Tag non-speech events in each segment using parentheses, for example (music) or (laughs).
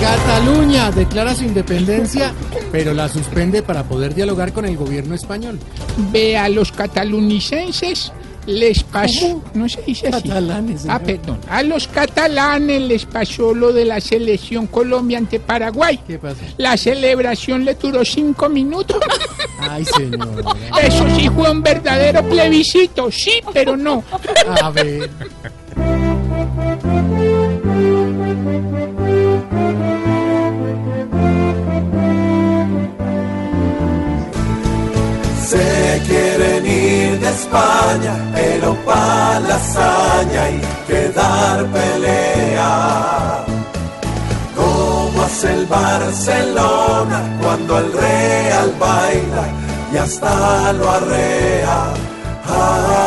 Cataluña declara su independencia, pero la suspende para poder dialogar con el gobierno español. Ve a los catalunicenses les pasó, no se dice así. Catalanes, Ah, perdón. A los catalanes les pasó lo de la selección Colombia ante Paraguay. ¿Qué pasa? La celebración le duró cinco minutos. (laughs) Ay, señor. Eso sí fue un verdadero plebiscito, sí, pero no. A ver. Se quieren ir de España, pero pa' la hazaña hay que dar pelea. Como hace el Barcelona cuando el Real baila y hasta lo arrea. Ah,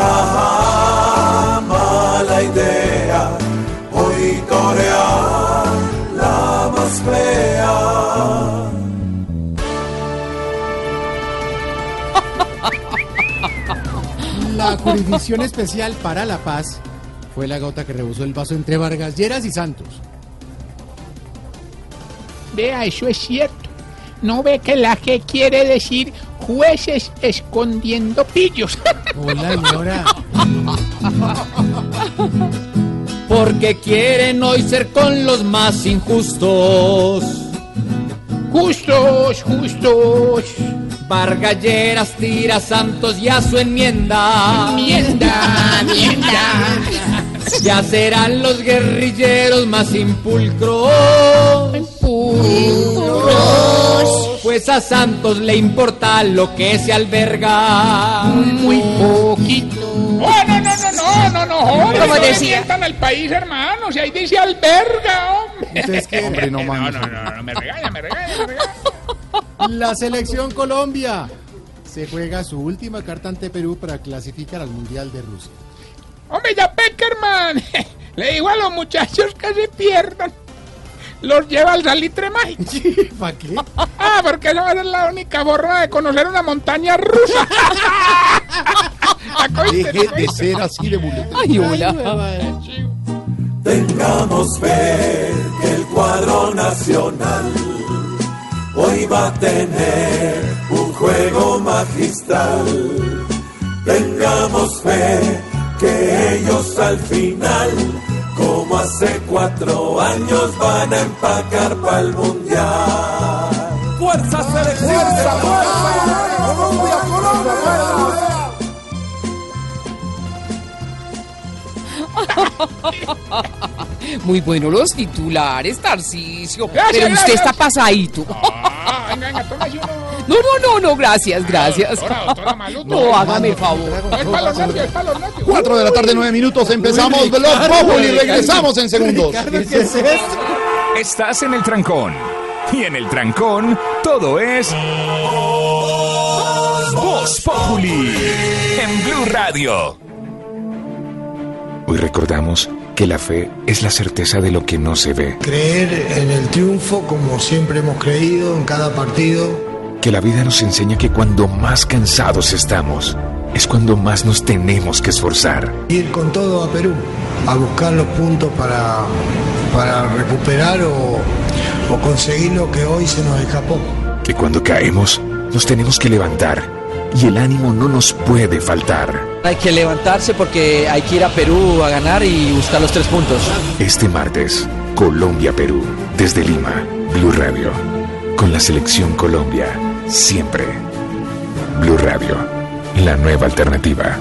La Jurisdicción Especial para la Paz fue la gota que rebosó el vaso entre Vargas Lleras y Santos. Vea, eso es cierto. ¿No ve que la G quiere decir jueces escondiendo pillos? (laughs) Hola, señora. Porque quieren hoy ser con los más injustos. justos, justos. Vargalleras tira Santos y a su enmienda. Enmienda, enmienda. Ya serán los guerrilleros más impulcros. Puros. Pues a Santos le importa lo que se alberga. Muy poquito. Oh, no, no, no, no, no, no, hombre, Como no decía. al país, hermano. Si ahí dice alberga, hombre. ¿Ustedes qué? Hombre, no (laughs) No, no, no, no, me regaña, me regaña, me regaña. La selección Colombia se juega su última carta ante Perú para clasificar al Mundial de Rusia. Hombre, ya Peckerman (laughs) le digo a los muchachos que se pierdan. Los lleva al salitre mágico. (laughs) ¿Para qué? Ah, porque esa va a ser la única forma de conocer una montaña rusa. (laughs) Deje de ser así de muleta. Ay, hola. Tengamos fe que el cuadro nacional hoy va a tener un juego magistral. Tengamos fe que ellos al final, como hace cuatro años, van a empacar para el mundial. ¡Fuerza selección! ¡Colombia, Colombia! (laughs) Muy bueno los titulares, Tarcisio. Gracias, Pero usted gracias. está pasadito. Ah, venga, venga, tómase uno. No, no, no, no, gracias, gracias. Doctora, doctora Maluto. No, hágame el favor. No es para los nervios, es para los nervios. 4 de la tarde, 9 minutos. Empezamos Ricardo, Populi regresamos en segundos. ¿qué es esto? Estás en el trancón. Y en el trancón, todo es. Voz Populi. En Blue Radio. Hoy recordamos que la fe es la certeza de lo que no se ve, Creer en el triunfo como siempre hemos creído en cada partido. que la vida nos enseña que cuando más cansados estamos, es cuando más nos tenemos que esforzar, Ir con todo a Perú, a buscar los puntos para, para recuperar o, o conseguir lo que hoy se nos escapó. que cuando caemos, nos tenemos que levantar y el ánimo no nos puede faltar. Hay que levantarse porque hay que ir a Perú a ganar y buscar los tres puntos. Este martes, Colombia-Perú, desde Lima, Blue Radio, con la selección Colombia, siempre. Blue Radio, la nueva alternativa.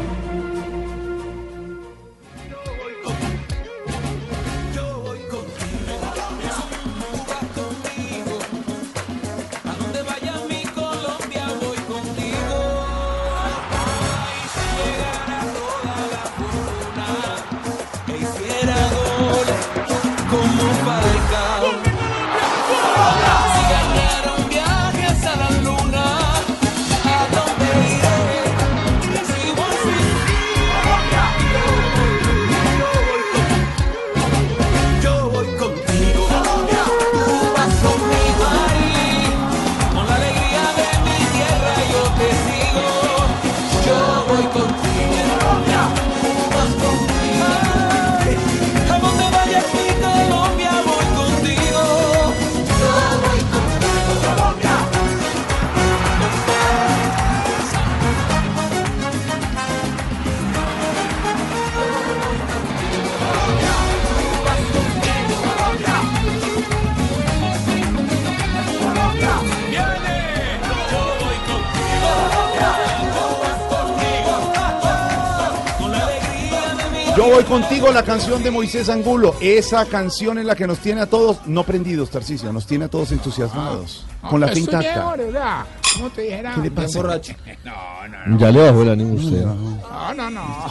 La canción de Moisés Angulo. Esa canción es la que nos tiene a todos, no prendidos, Tarcisio, nos tiene a todos entusiasmados. con la fe intacta. mejor, ¿verdad? ¿Cómo te dijera? ¿Qué le pasa? borracho. (laughs) No, no, no. Ya le bajó el ánimo usted. No, no, no.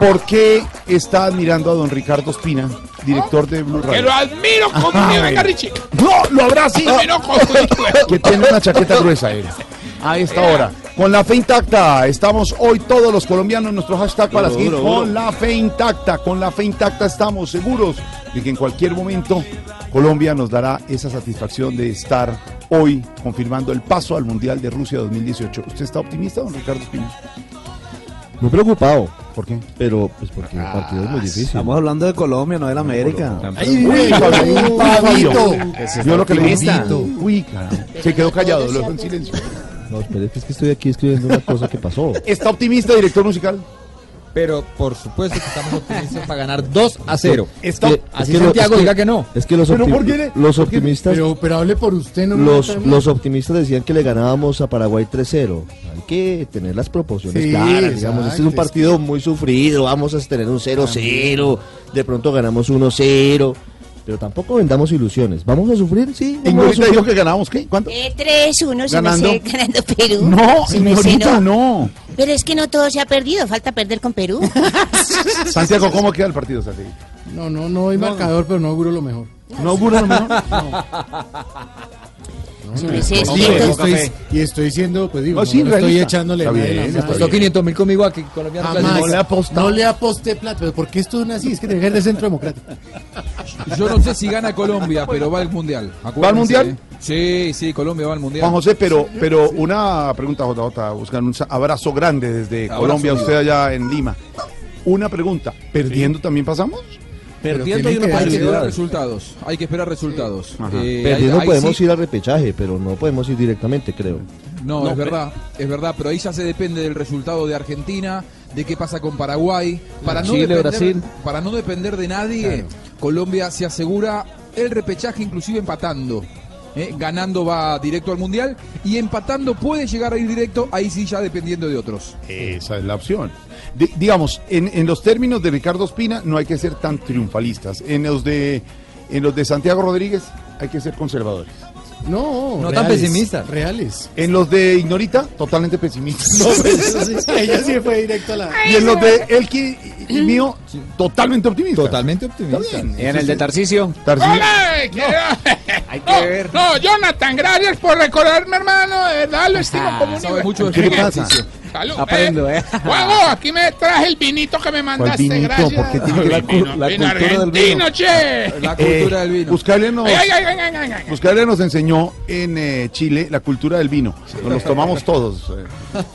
¿Por qué está admirando a don Ricardo Espina, director de Blue Que Radio? lo admiro mi venga Richie. No, lo habrá sí. Admiro como (laughs) que tiene una chaqueta gruesa él. A esta hora. Con la fe intacta. Estamos hoy todos los colombianos. Nuestro hashtag para seguir con la fe intacta. Con la fe intacta estamos seguros de que en cualquier momento Colombia nos dará esa satisfacción de estar hoy confirmando el paso al Mundial de Rusia 2018. ¿Usted está optimista, don Ricardo Espina? Muy preocupado. ¿Por qué? Pero, pues porque el partido es muy difícil. Estamos hablando de Colombia, no de la América. Uy, Fabio. Ese es Yo lo que le invito. Uy, caramba. Se quedó callado, lo dejó en silencio. No, espere, que es que estoy aquí escribiendo una cosa que pasó. ¿Está optimista, director musical? Pero por supuesto que estamos optimistas para ganar 2 a 0. Está- Que- Así es que lo- Santiago es que- diga que no. Es que los, ¿Pero opti- por qué le- los optimistas Pero, pero hable por usted, no me los, los optimistas decían que le ganábamos a Paraguay 3-0. Hay que tener las proporciones Sí, claras, digamos. Este es un exacto, es partido muy sufrido, vamos a tener un 0-0, de pronto ganamos 1-0, pero tampoco vendamos ilusiones. ¿Vamos a sufrir? Sí. vamos a Ignorita sufrir. dijo que ganábamos, ¿qué? ¿Cuánto? Eh, 3-1, se me Ganando. sé, ganando Perú. No, Se ¿no? no. Pero es que no todo se ha perdido, falta perder con Perú. (laughs) Santiago, ¿cómo queda el partido, Santiago? No, no, no hay marcador, pero no auguro lo mejor. ¿No augura lo mejor? Se (laughs) me sé, es Sí, que- y estoy, y estoy siendo, pues digo, No, no, sí, no estoy echándole bien, mano. Costó 500 mil conmigo a que colombiano Jamás. No le ha apostado. No le aposté plata, pero ¿por qué esto es así? Es que tiene que ser de centro democrático. Yo no sé si gana Colombia, pero va al mundial. ¿Va al mundial? Sí, sí, Colombia va al mundial. Juan José, pero, pero una pregunta, JJ, buscan un abrazo grande desde Abrazo Colombia, usted allá en Lima. Una pregunta, ¿perdiendo también pasamos? Perdiendo hay que Hay que esperar resultados. Hay que esperar resultados. Eh, Perdiendo podemos sí- ir al repechaje, pero no podemos ir directamente, creo. No, es verdad, es verdad, pero ahí ya se depende del resultado de Argentina, de qué pasa con Paraguay. Para no Chile, depender, Brasil. Para no depender de nadie, Colombia se asegura el repechaje inclusive empatando. ¿Eh? Ganando va directo al Mundial y empatando puede llegar a ir directo, ahí sí ya dependiendo de otros. Esa es la opción. Di- digamos, en, en los términos de Ricardo Espina no hay que ser tan triunfalistas. En los de, en los de Santiago Rodríguez hay que ser conservadores. No, No tan reales, pesimistas. Reales. En los de Ignorita, totalmente pesimistas. (laughs) Ella sí fue directo a la. y en los de Elki y mío, totalmente optimistas. Totalmente optimista. bien. Y en el de Tarcisio. Tarcisio- quiero- Hay No, que ver. no, Jonathan, gracias por recordarme, hermano. De verdad, lo estimo como un mucho ¿Qué pasa? Salud. Aprendo, ¿eh? Juanjo, aquí me traje el vinito que me mandaste, vinito? gracias. ¿Por qué tiene La cu- Vino- la vino cultura del vino. che. La cultura Eh, del vino. Buscarle nos, Ay, ay, ay, ay, ay, ay. Buscarle nos enseñó en eh, Chile la cultura del vino. Nos los tomamos todos. eh,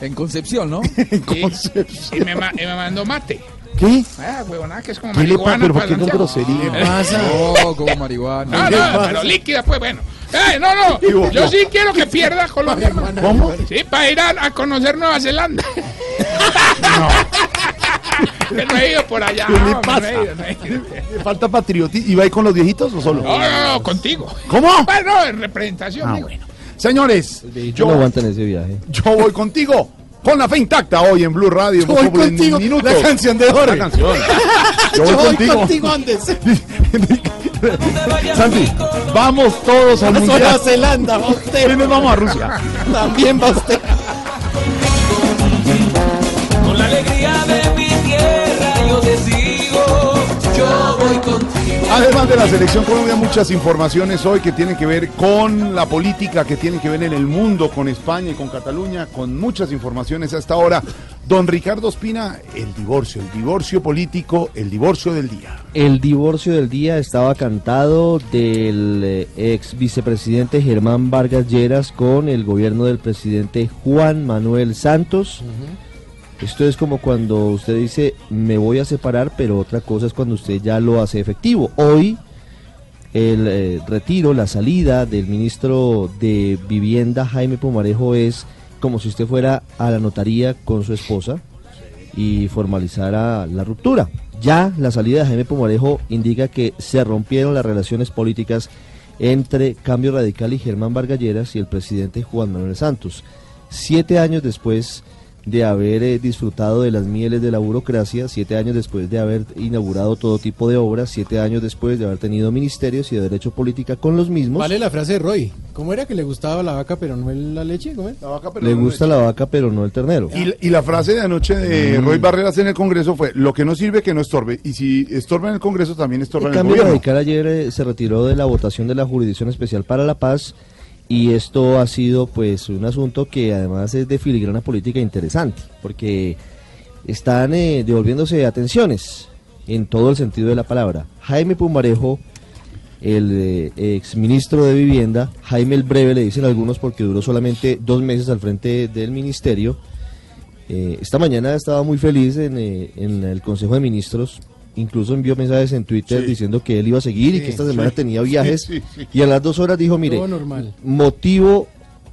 (laughs) En Concepción, ¿no? en Y, Concepción. y me, ma- y me mandó mate. ¿Qué? Ah, huevonada, que es como ¿Qué le pasa? marihuana. ¿Pero por para qué grosería? ¿Qué pasa? No, como marihuana. No, no, pero líquida, pues bueno. Eh, no, no, yo no. sí quiero que pierda Colombia. ¿Cómo? Sí, para ir a, a conocer Nueva Zelanda. (laughs) que no he ido por allá. ¿Qué le no, pasa? No he ido, no he ido. ¿Le falta patriotismo? ¿Y va ahí con los viejitos o solo? No, no, no, contigo. ¿Cómo? Bueno, en representación. Ah, bueno. Señores, Yo no aguantan ese viaje. yo voy contigo con la fe intacta hoy en Blue Radio. Yo voy en contigo, minutos. la canción de Jorge. La canción. (laughs) Yo voy Yo contigo. contigo antes. (laughs) Santi, vamos todos al A Nueva mundial. Zelanda, va usted. ¿Quiénes vamos a Rusia? También va usted. Además de la selección Colombia, muchas informaciones hoy que tienen que ver con la política, que tienen que ver en el mundo, con España y con Cataluña, con muchas informaciones hasta ahora. Don Ricardo Espina, el divorcio, el divorcio político, el divorcio del día. El divorcio del día estaba cantado del eh, ex vicepresidente Germán Vargas Lleras con el gobierno del presidente Juan Manuel Santos. Esto es como cuando usted dice me voy a separar, pero otra cosa es cuando usted ya lo hace efectivo. Hoy el eh, retiro, la salida del ministro de Vivienda Jaime Pomarejo es como si usted fuera a la notaría con su esposa y formalizara la ruptura. Ya la salida de Jaime Pomarejo indica que se rompieron las relaciones políticas entre Cambio Radical y Germán Vargalleras y el presidente Juan Manuel Santos. Siete años después de haber eh, disfrutado de las mieles de la burocracia, siete años después de haber inaugurado todo tipo de obras, siete años después de haber tenido ministerios y de haber hecho política con los mismos. Vale la frase de Roy. ¿Cómo era que le gustaba la vaca pero no el- la leche? ¿Cómo es? La vaca pero Le no gusta la vaca pero no el ternero. Y, y la frase de anoche de Mm. Roy Barreras en el Congreso fue, lo que no sirve que no estorbe. Y si estorba en el Congreso, también estorba El en el cambio gobierno. radical ayer eh, se retiró de la votación de la Jurisdicción Especial para la Paz y esto ha sido pues un asunto que además es de filigrana política interesante porque están eh, devolviéndose atenciones en todo el sentido de la palabra. Jaime Pumarejo, el eh, exministro de Vivienda, Jaime el Breve le dicen algunos porque duró solamente dos meses al frente del ministerio, eh, esta mañana estaba muy feliz en, en el Consejo de Ministros. Incluso envió mensajes en Twitter Sí. diciendo que él iba a seguir y que esta semana sí. tenía viajes. Sí, sí, sí. Y a las dos horas dijo, mire, normal. motivo,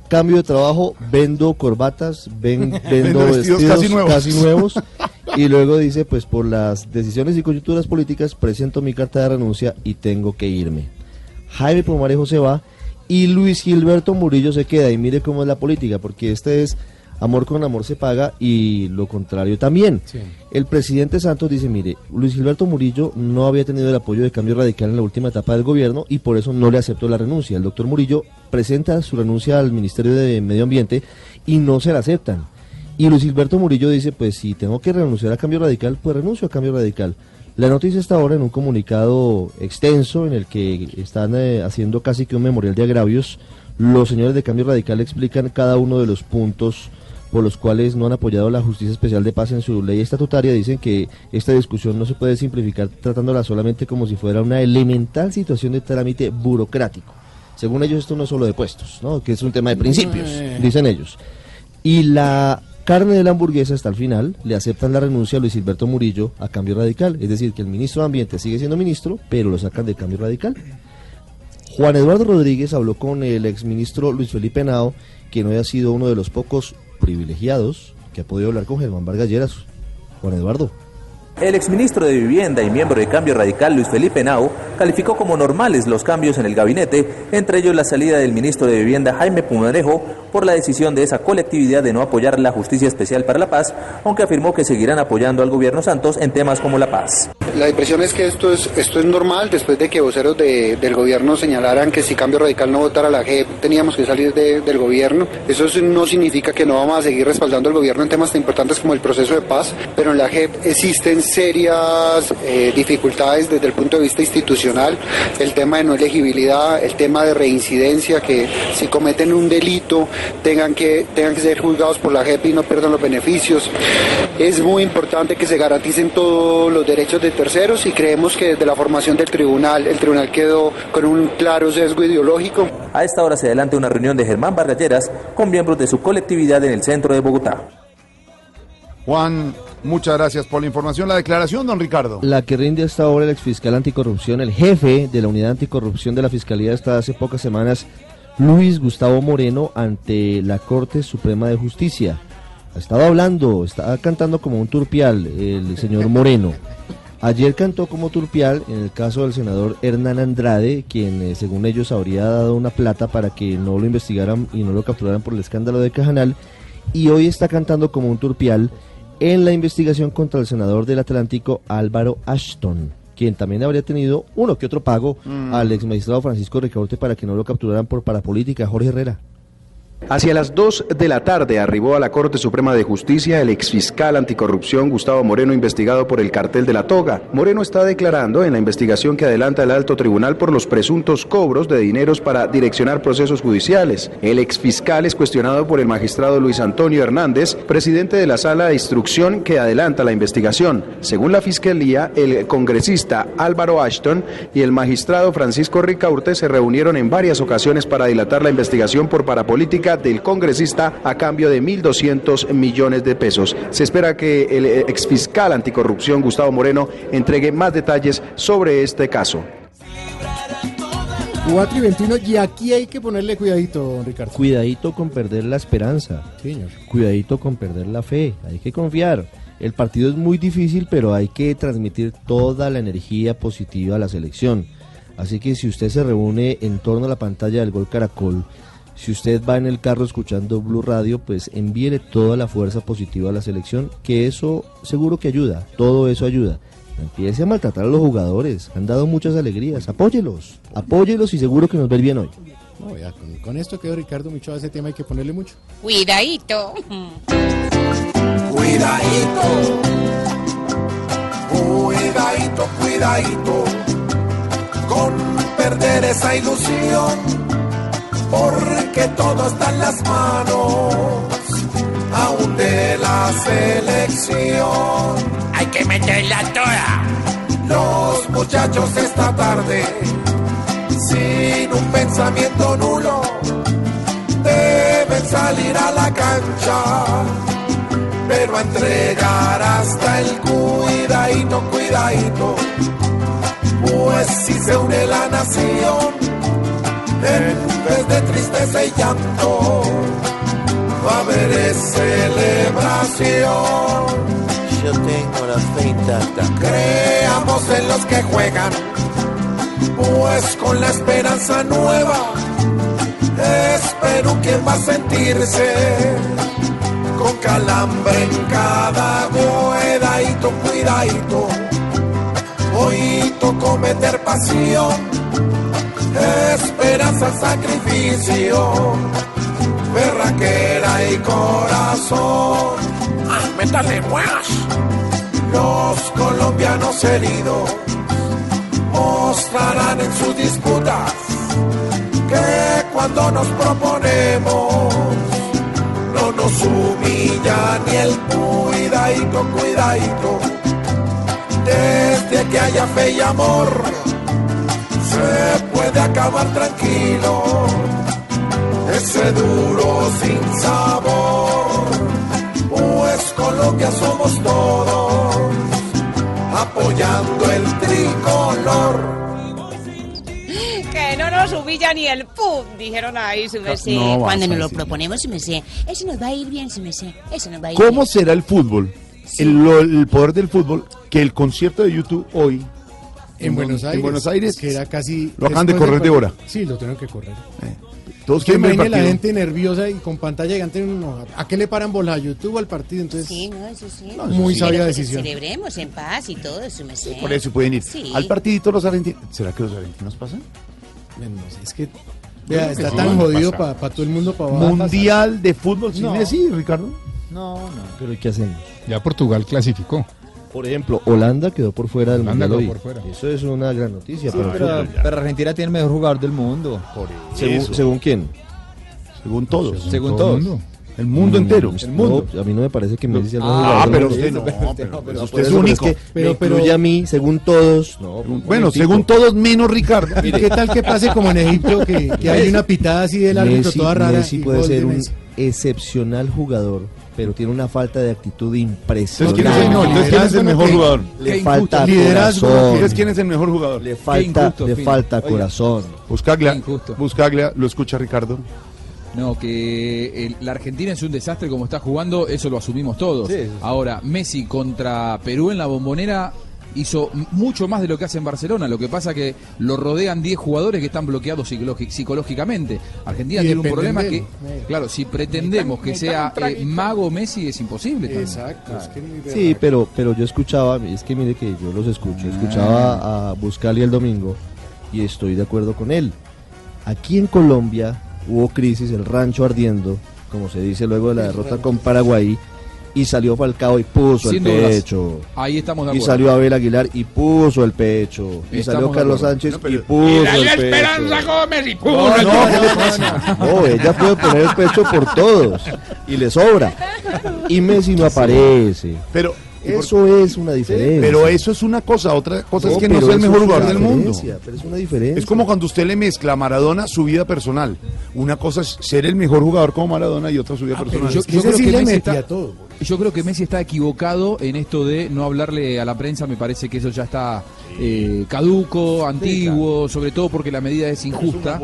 cambio de trabajo, vendo corbatas, ven- (laughs) vendo, Vendo vestidos, vestidos casi nuevos. casi nuevos. (laughs) y luego dice, pues por las decisiones y coyunturas políticas presento mi carta de renuncia y tengo que irme. Jaime Pumarejo se va y Luis Gilberto Murillo se queda. Y mire cómo es la política, porque este es amor con amor se paga y lo contrario también. Sí. El presidente Santos dice, mire, Luis Gilberto Murillo no había tenido el apoyo de cambio radical en la última etapa del gobierno y por eso no le aceptó la renuncia. El doctor Murillo presenta su renuncia al Ministerio de Medio Ambiente y no se la aceptan. Y Luis Gilberto Murillo dice, pues si tengo que renunciar a cambio radical, pues renuncio a cambio radical. La noticia está ahora en un comunicado extenso en el que están eh, haciendo casi que un memorial de agravios. Los señores de cambio radical explican cada uno de los puntos por los cuales no han apoyado la Justicia Especial de Paz en su ley estatutaria. Dicen que esta discusión no se puede simplificar tratándola solamente como si fuera una elemental situación de trámite burocrático. Según ellos esto no es solo de puestos, ¿no? que es un tema de principios, Eh. dicen ellos. Y la carne de la hamburguesa hasta el final le aceptan la renuncia a Luis Gilberto Murillo a cambio radical. Es decir, que el ministro de Ambiente sigue siendo ministro, pero lo sacan de cambio radical. Juan Eduardo Rodríguez habló con el exministro Luis Felipe Nao, quien hoy ha sido uno de los pocos privilegiados que ha podido hablar con Germán Vargas Lleras. Juan Eduardo. El exministro de Vivienda y miembro de Cambio Radical Luis Felipe Nau calificó como normales los cambios en el gabinete, entre ellos la salida del ministro de Vivienda Jaime Pumarejo por la decisión de esa colectividad de no apoyar la Justicia Especial para la Paz, aunque afirmó que seguirán apoyando al gobierno Santos en temas como la paz. La impresión es que esto es, esto es normal después de que voceros de- del gobierno señalaran que si Cambio Radical no votara la JEP teníamos que salir de- del gobierno. Eso es- no significa que no vamos a seguir respaldando al gobierno en temas tan importantes como el proceso de paz, pero en la JEP existen serias eh, dificultades desde el punto de vista institucional, el tema de no elegibilidad, el tema de reincidencia, que si cometen un delito tengan que, tengan que ser juzgados por la JEP y no pierdan los beneficios. Es muy importante que se garanticen todos los derechos de terceros y creemos que desde la formación del tribunal, el tribunal quedó con un claro sesgo ideológico. A esta hora se adelanta una reunión de Germán Vargas Lleras con miembros de su colectividad en el centro de Bogotá. Juan, muchas gracias por la información. La declaración, don Ricardo. La que rinde hasta ahora el exfiscal anticorrupción, el jefe de la unidad anticorrupción de la Fiscalía hasta hace pocas semanas, Luis Gustavo Moreno, ante la Corte Suprema de Justicia. Ha estado hablando, está cantando como un turpial el señor Moreno. Ayer cantó como turpial en el caso del senador Hernán Andrade, quien eh, según ellos habría dado una plata para que no lo investigaran y no lo capturaran por el escándalo de Cajanal. Y hoy está cantando como un turpial en la investigación contra el senador del Atlántico Álvaro Ashton, quien también habría tenido uno que otro pago Mm. al ex magistrado Francisco Ricaurte para que no lo capturaran por parapolítica, Jorge Herrera. Hacia las 2 de la tarde arribó a la Corte Suprema de Justicia el exfiscal anticorrupción Gustavo Moreno investigado por el cartel de la toga. Moreno está declarando en la investigación que adelanta el alto tribunal por los presuntos cobros de dineros para direccionar procesos judiciales. El exfiscal es cuestionado por el magistrado Luis Antonio Hernández, presidente de la sala de instrucción que adelanta la investigación. Según la fiscalía, el congresista Álvaro Ashton y el magistrado Francisco Ricaurte se reunieron en varias ocasiones para dilatar la investigación por parapolítica del congresista a cambio de 1.200 millones de pesos. Se espera que el eh, exfiscal anticorrupción Gustavo Moreno entregue más detalles sobre este caso. 4 y 21, y aquí hay que ponerle cuidadito, don Ricardo. Cuidadito con perder la esperanza. Sí, señor. Cuidadito con perder la fe. Hay que confiar. El partido es muy difícil, pero hay que transmitir toda la energía positiva a la selección. Así que si usted se reúne en torno a la pantalla del Gol Caracol, Si usted va en el carro escuchando Blue Radio, pues envíele toda la fuerza positiva a la selección, que eso seguro que ayuda, todo eso ayuda. No empiece a maltratar a los jugadores, han dado muchas alegrías, apóyelos, apóyelos y seguro que nos ven bien hoy. No, ya, con, con esto quedó Ricardo Micho a ese tema hay que ponerle mucho. Cuidadito. Cuidadito, cuidadito, cuidadito con perder esa ilusión, porque todo está en las manos aún de la selección. Hay que meterla toda. Los muchachos esta tarde, sin un pensamiento nulo, deben salir a la cancha, pero a entregar hasta el cuidadito, cuidadito, pues si se une la nación, en vez de tristeza y llanto, va a haber celebración. Yo tengo la fe intacta. Creamos en los que juegan, pues con la esperanza nueva es Perú quien va a sentirse con calambre en cada cuidadito, cuidadito. Hoy tocó meter pasión, esperanza, sacrificio, berraquera y corazón. Ah, métale más. Los colombianos heridos mostrarán en sus disputas que cuando nos proponemos no nos humilla ni el cuidadito, cuidadito. Desde que haya fe y amor se puede acabar tranquilo ese duro sin sabor. Pues Colombia somos todos apoyando el tricolor. Que no nos humilla ni el pum, dijeron ahí, su no Cuando nos lo proponemos, su merced. Eso nos va a ir bien, su merced. Eso nos va a ir bien. ¿Cómo será el fútbol? El poder del fútbol, que el concierto de YouTube hoy En Buenos Aires. en Buenos Aires Que era casi. lo acaban de correr de hora. Sí, lo tuvieron que correr. Todos Que quieren ver el la gente nerviosa y con pantalla gigante. no, ¿A qué le paran bola? ¿A YouTube o al partido? Entonces, Sí, no, eso sí. No, muy sabia decisión. Celebremos en paz y todo, merced. Por eso pueden ir Sí. al partidito los argentinos. ¿Será que los argentinos pasan? no sé, es que. Está sí tan jodido para todo el mundo. para Mundial de fútbol sin No. Messi, Ricardo. No, no. Pero ¿y qué hacemos? Ya Portugal clasificó. Por ejemplo, Holanda quedó por fuera del Holanda Mundial quedó hoy. por fuera. Eso es una gran noticia Sí, para pero, pero Argentina tiene el mejor jugador del mundo. Según, Eso. ¿Según quién? Según todos. Según todo el todos. mundo. El mundo entero. El mundo. a mí no me parece que Messi sea el mejor Ah, pero usted no, Pero pero usted no, pero usted Por es único. que Pero- me pero- incluye a mí, según todos. No, Bueno, según todos menos Ricardo. ¿Y qué tal que pase como en Egipto, que, que hay una pitada así del árbitro Messi, toda rara? Messi y puede ser un Messi? excepcional jugador, pero tiene una falta de actitud Entonces, impresionante. ¿quién es el, No, entonces, ¿quién es el mejor que- jugador? Le Qué falta injusto. Liderazgo corazón. Entonces, ¿quién es el mejor jugador? Le falta, injusto, le falta corazón. Buscaglia. Buscaglia, lo escucha Ricardo. No, que el- la Argentina es un desastre como está jugando, eso lo asumimos todos. Sí, sí, sí. Ahora, Messi contra Perú en la bombonera hizo mucho más de lo que hace en Barcelona. Lo que pasa que lo rodean 10 jugadores que están bloqueados psicológicamente. Argentina Y tiene un problema que, claro, si pretendemos que sea eh, mago Messi es imposible. también. Exacto. es que Sí, pero, pero yo escuchaba, es que mire que yo los escucho, escuchaba a Buscali el domingo y estoy de acuerdo con él. Aquí en Colombia hubo crisis, el rancho ardiendo, como se dice luego de la derrota con Paraguay, y salió Falcao y puso Sin el dudas. pecho. Ahí estamos de Y acuerdo. salió Abel Aguilar y puso el pecho. Y Estamos salió de Carlos acuerdo. Sánchez No, pero- y puso Y el pecho. Esperanza Gómez y pum, No, el no, gol. ¿qué le pasa? No, ella puede poner el pecho por todos y le sobra. Y Messi no aparece. Pero, Eso es una diferencia. pero eso es una cosa. Otra cosa es que no pero sea el eso mejor es jugador del mundo. diferencia, Pero es una diferencia. Es como cuando usted le mezcla a Maradona su vida personal. Una cosa es ser el mejor jugador como Maradona y otra su vida personal. yo- yo creo que le Messi metía todo. Yo creo que Messi está equivocado en esto de no hablarle a la prensa. Me parece que eso ya está eh, caduco, antiguo, sobre todo porque la medida es injusta.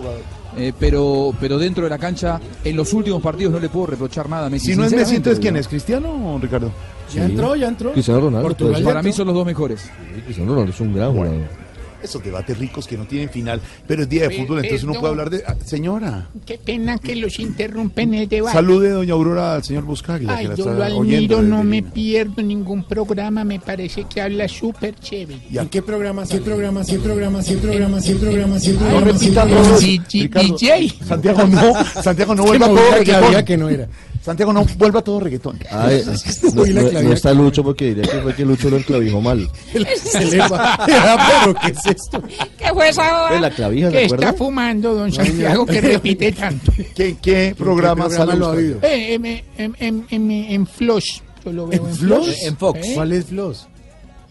Eh, pero, pero dentro de la cancha, en los últimos partidos no le puedo reprochar nada a Messi. si no es Messi, entonces ¿quién es? ¿Cristiano o Ricardo? Ya entró, ya entró. Cristiano Ronaldo. Portugal pues, Para mí son los dos mejores. Cristiano Ronaldo es un gran jugador. Esos debates ricos que no tienen final, pero es día de fútbol, entonces uno puede perdón. hablar de... ah, Señora, Qué pena que los interrumpen el debate. salude doña Aurora al señor Buscaglia, Ay, que la yo está lo oyendo admiro, desde no me Lima. pierdo ningún programa, me parece que habla súper chévere. ¿Y a ¿Qué programa? ¿Qué programa? ¿Qué programa? ¿Qué programa? ¿Qué programa? ¿Qué No programa? repita ¿Qué todo. programa? DJ. Ricardo, DJ. Santiago no, Santiago (laughs) no Que vuelva la clavija reggaetón. que no era. Santiago no vuelva todo reggaetón. Ay, (laughs) no, no- no está Lucho porque diría que fue que Lucho lo enclavijó mal. Se le va. Pero, ¿qué es esto? ¿Qué fue esa Pues hora? la clavija, ¿se ¿Qué está acuerda? fumando, don Santiago, que repite tanto? ¿Qué, qué programa programa sale lo ha oído? Eh, em, em, em, em, en Floss, yo lo veo en, ¿En Floss? Floss. En Fox. ¿eh? ¿Cuál es Floss?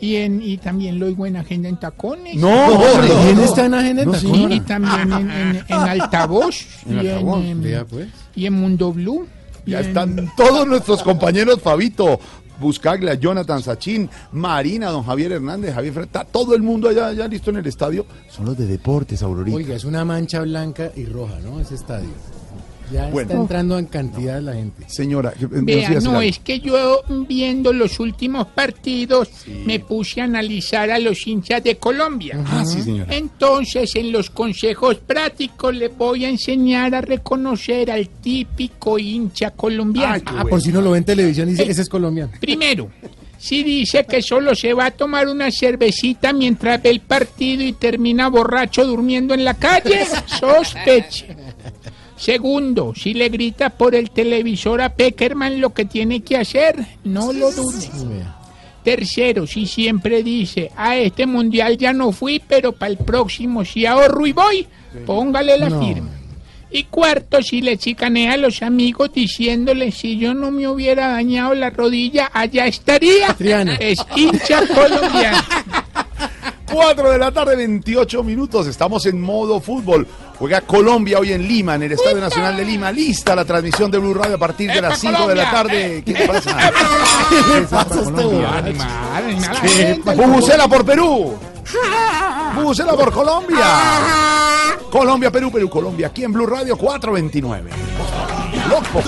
Y, en, y también lo oigo en Agenda en Tacones. No, ¿quién no. está en Agenda? No, Sí, señora. y también en, en- en altavoz. (laughs) En y, altavoz, en, em, Vea, pues. y en Mundo Blue. Ya están todos nuestros compañeros, Fabito, Buscaglia, Jonathan Sachin, Marina, don Javier Hernández, Javier Fre- está todo el mundo allá, ya listo en el estadio. Son los de deportes, Aurorita. Oiga, es una mancha blanca y roja, ¿no? Ese estadio. Ya Bueno. está entrando en cantidad la gente. Señora, nos Vea, no, es que yo viendo los últimos partidos me puse a analizar a los hinchas de Colombia. Ah, sí, señora. Entonces, en los consejos prácticos les voy a enseñar a reconocer al típico hincha colombiano. Ah, por si no lo ve en televisión, dice, ese es colombiano. Primero, si dice que solo se va a tomar una cervecita mientras ve el partido y termina borracho durmiendo en la calle, (laughs) sospeche. Segundo, si le grita por el televisor a Peckerman lo que tiene que hacer, no lo dude. Tercero, si siempre dice, a este mundial ya no fui, pero para el próximo si ahorro y voy, póngale la firma. Y cuarto, si le chicanea a los amigos diciéndole, si yo no me hubiera dañado la rodilla, allá estaría. Es hincha colombiano. 4 de la tarde, 28 minutos. Estamos en modo fútbol. Juega Colombia hoy en Lima, en el Estadio Nacional de Lima. Lista la transmisión de Blue Radio a partir de ¡Epa, las 5 de la tarde. ¿Qué te pasa? ¿Qué le pasa pasa? Bubucela por Perú. (laughs) Bubucela por Colombia. Colombia, Perú, Perú, Colombia. Aquí en Blue Radio 429. Loco.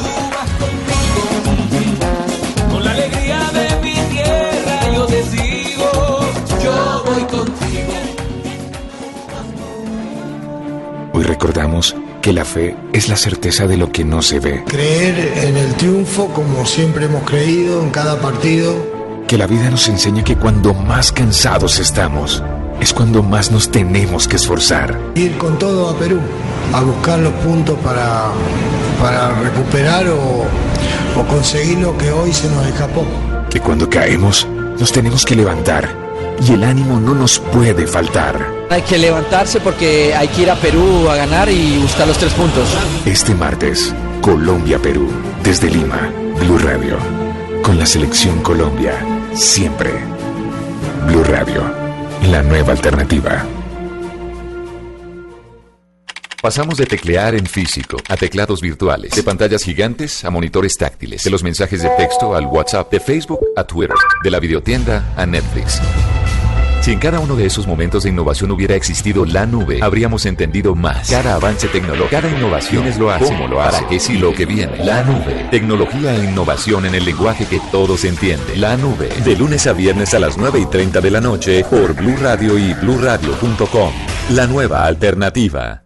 Hoy recordamos que la fe es la certeza de lo que no se ve, Creer en el triunfo como siempre hemos creído en cada partido. que la vida nos enseña que cuando más cansados estamos, es cuando más nos tenemos que esforzar, Ir con todo a Perú, a buscar los puntos para, para recuperar o, o conseguir lo que hoy se nos escapó. que cuando caemos, nos tenemos que levantar y el ánimo no nos puede faltar. Hay que levantarse porque hay que ir a Perú a ganar y buscar los tres puntos. Este martes, Colombia-Perú, desde Lima, Blue Radio, con la selección Colombia, siempre. Blue Radio, la nueva alternativa. Pasamos de teclear en físico a teclados virtuales, de pantallas gigantes a monitores táctiles, de los mensajes de texto al WhatsApp, de Facebook a Twitter, de la videotienda a Netflix. Si en cada uno de esos momentos de innovación hubiera existido la nube, habríamos entendido más. Cada avance tecnológico, cada innovación, quiénes lo hacen, cómo lo hace, para qué sí lo que viene. La nube. Tecnología e innovación en el lenguaje que todos entienden. La nube. De lunes a viernes a las 9 y 30 de la noche por Blue Radio y BlueRadio.com. La nueva alternativa.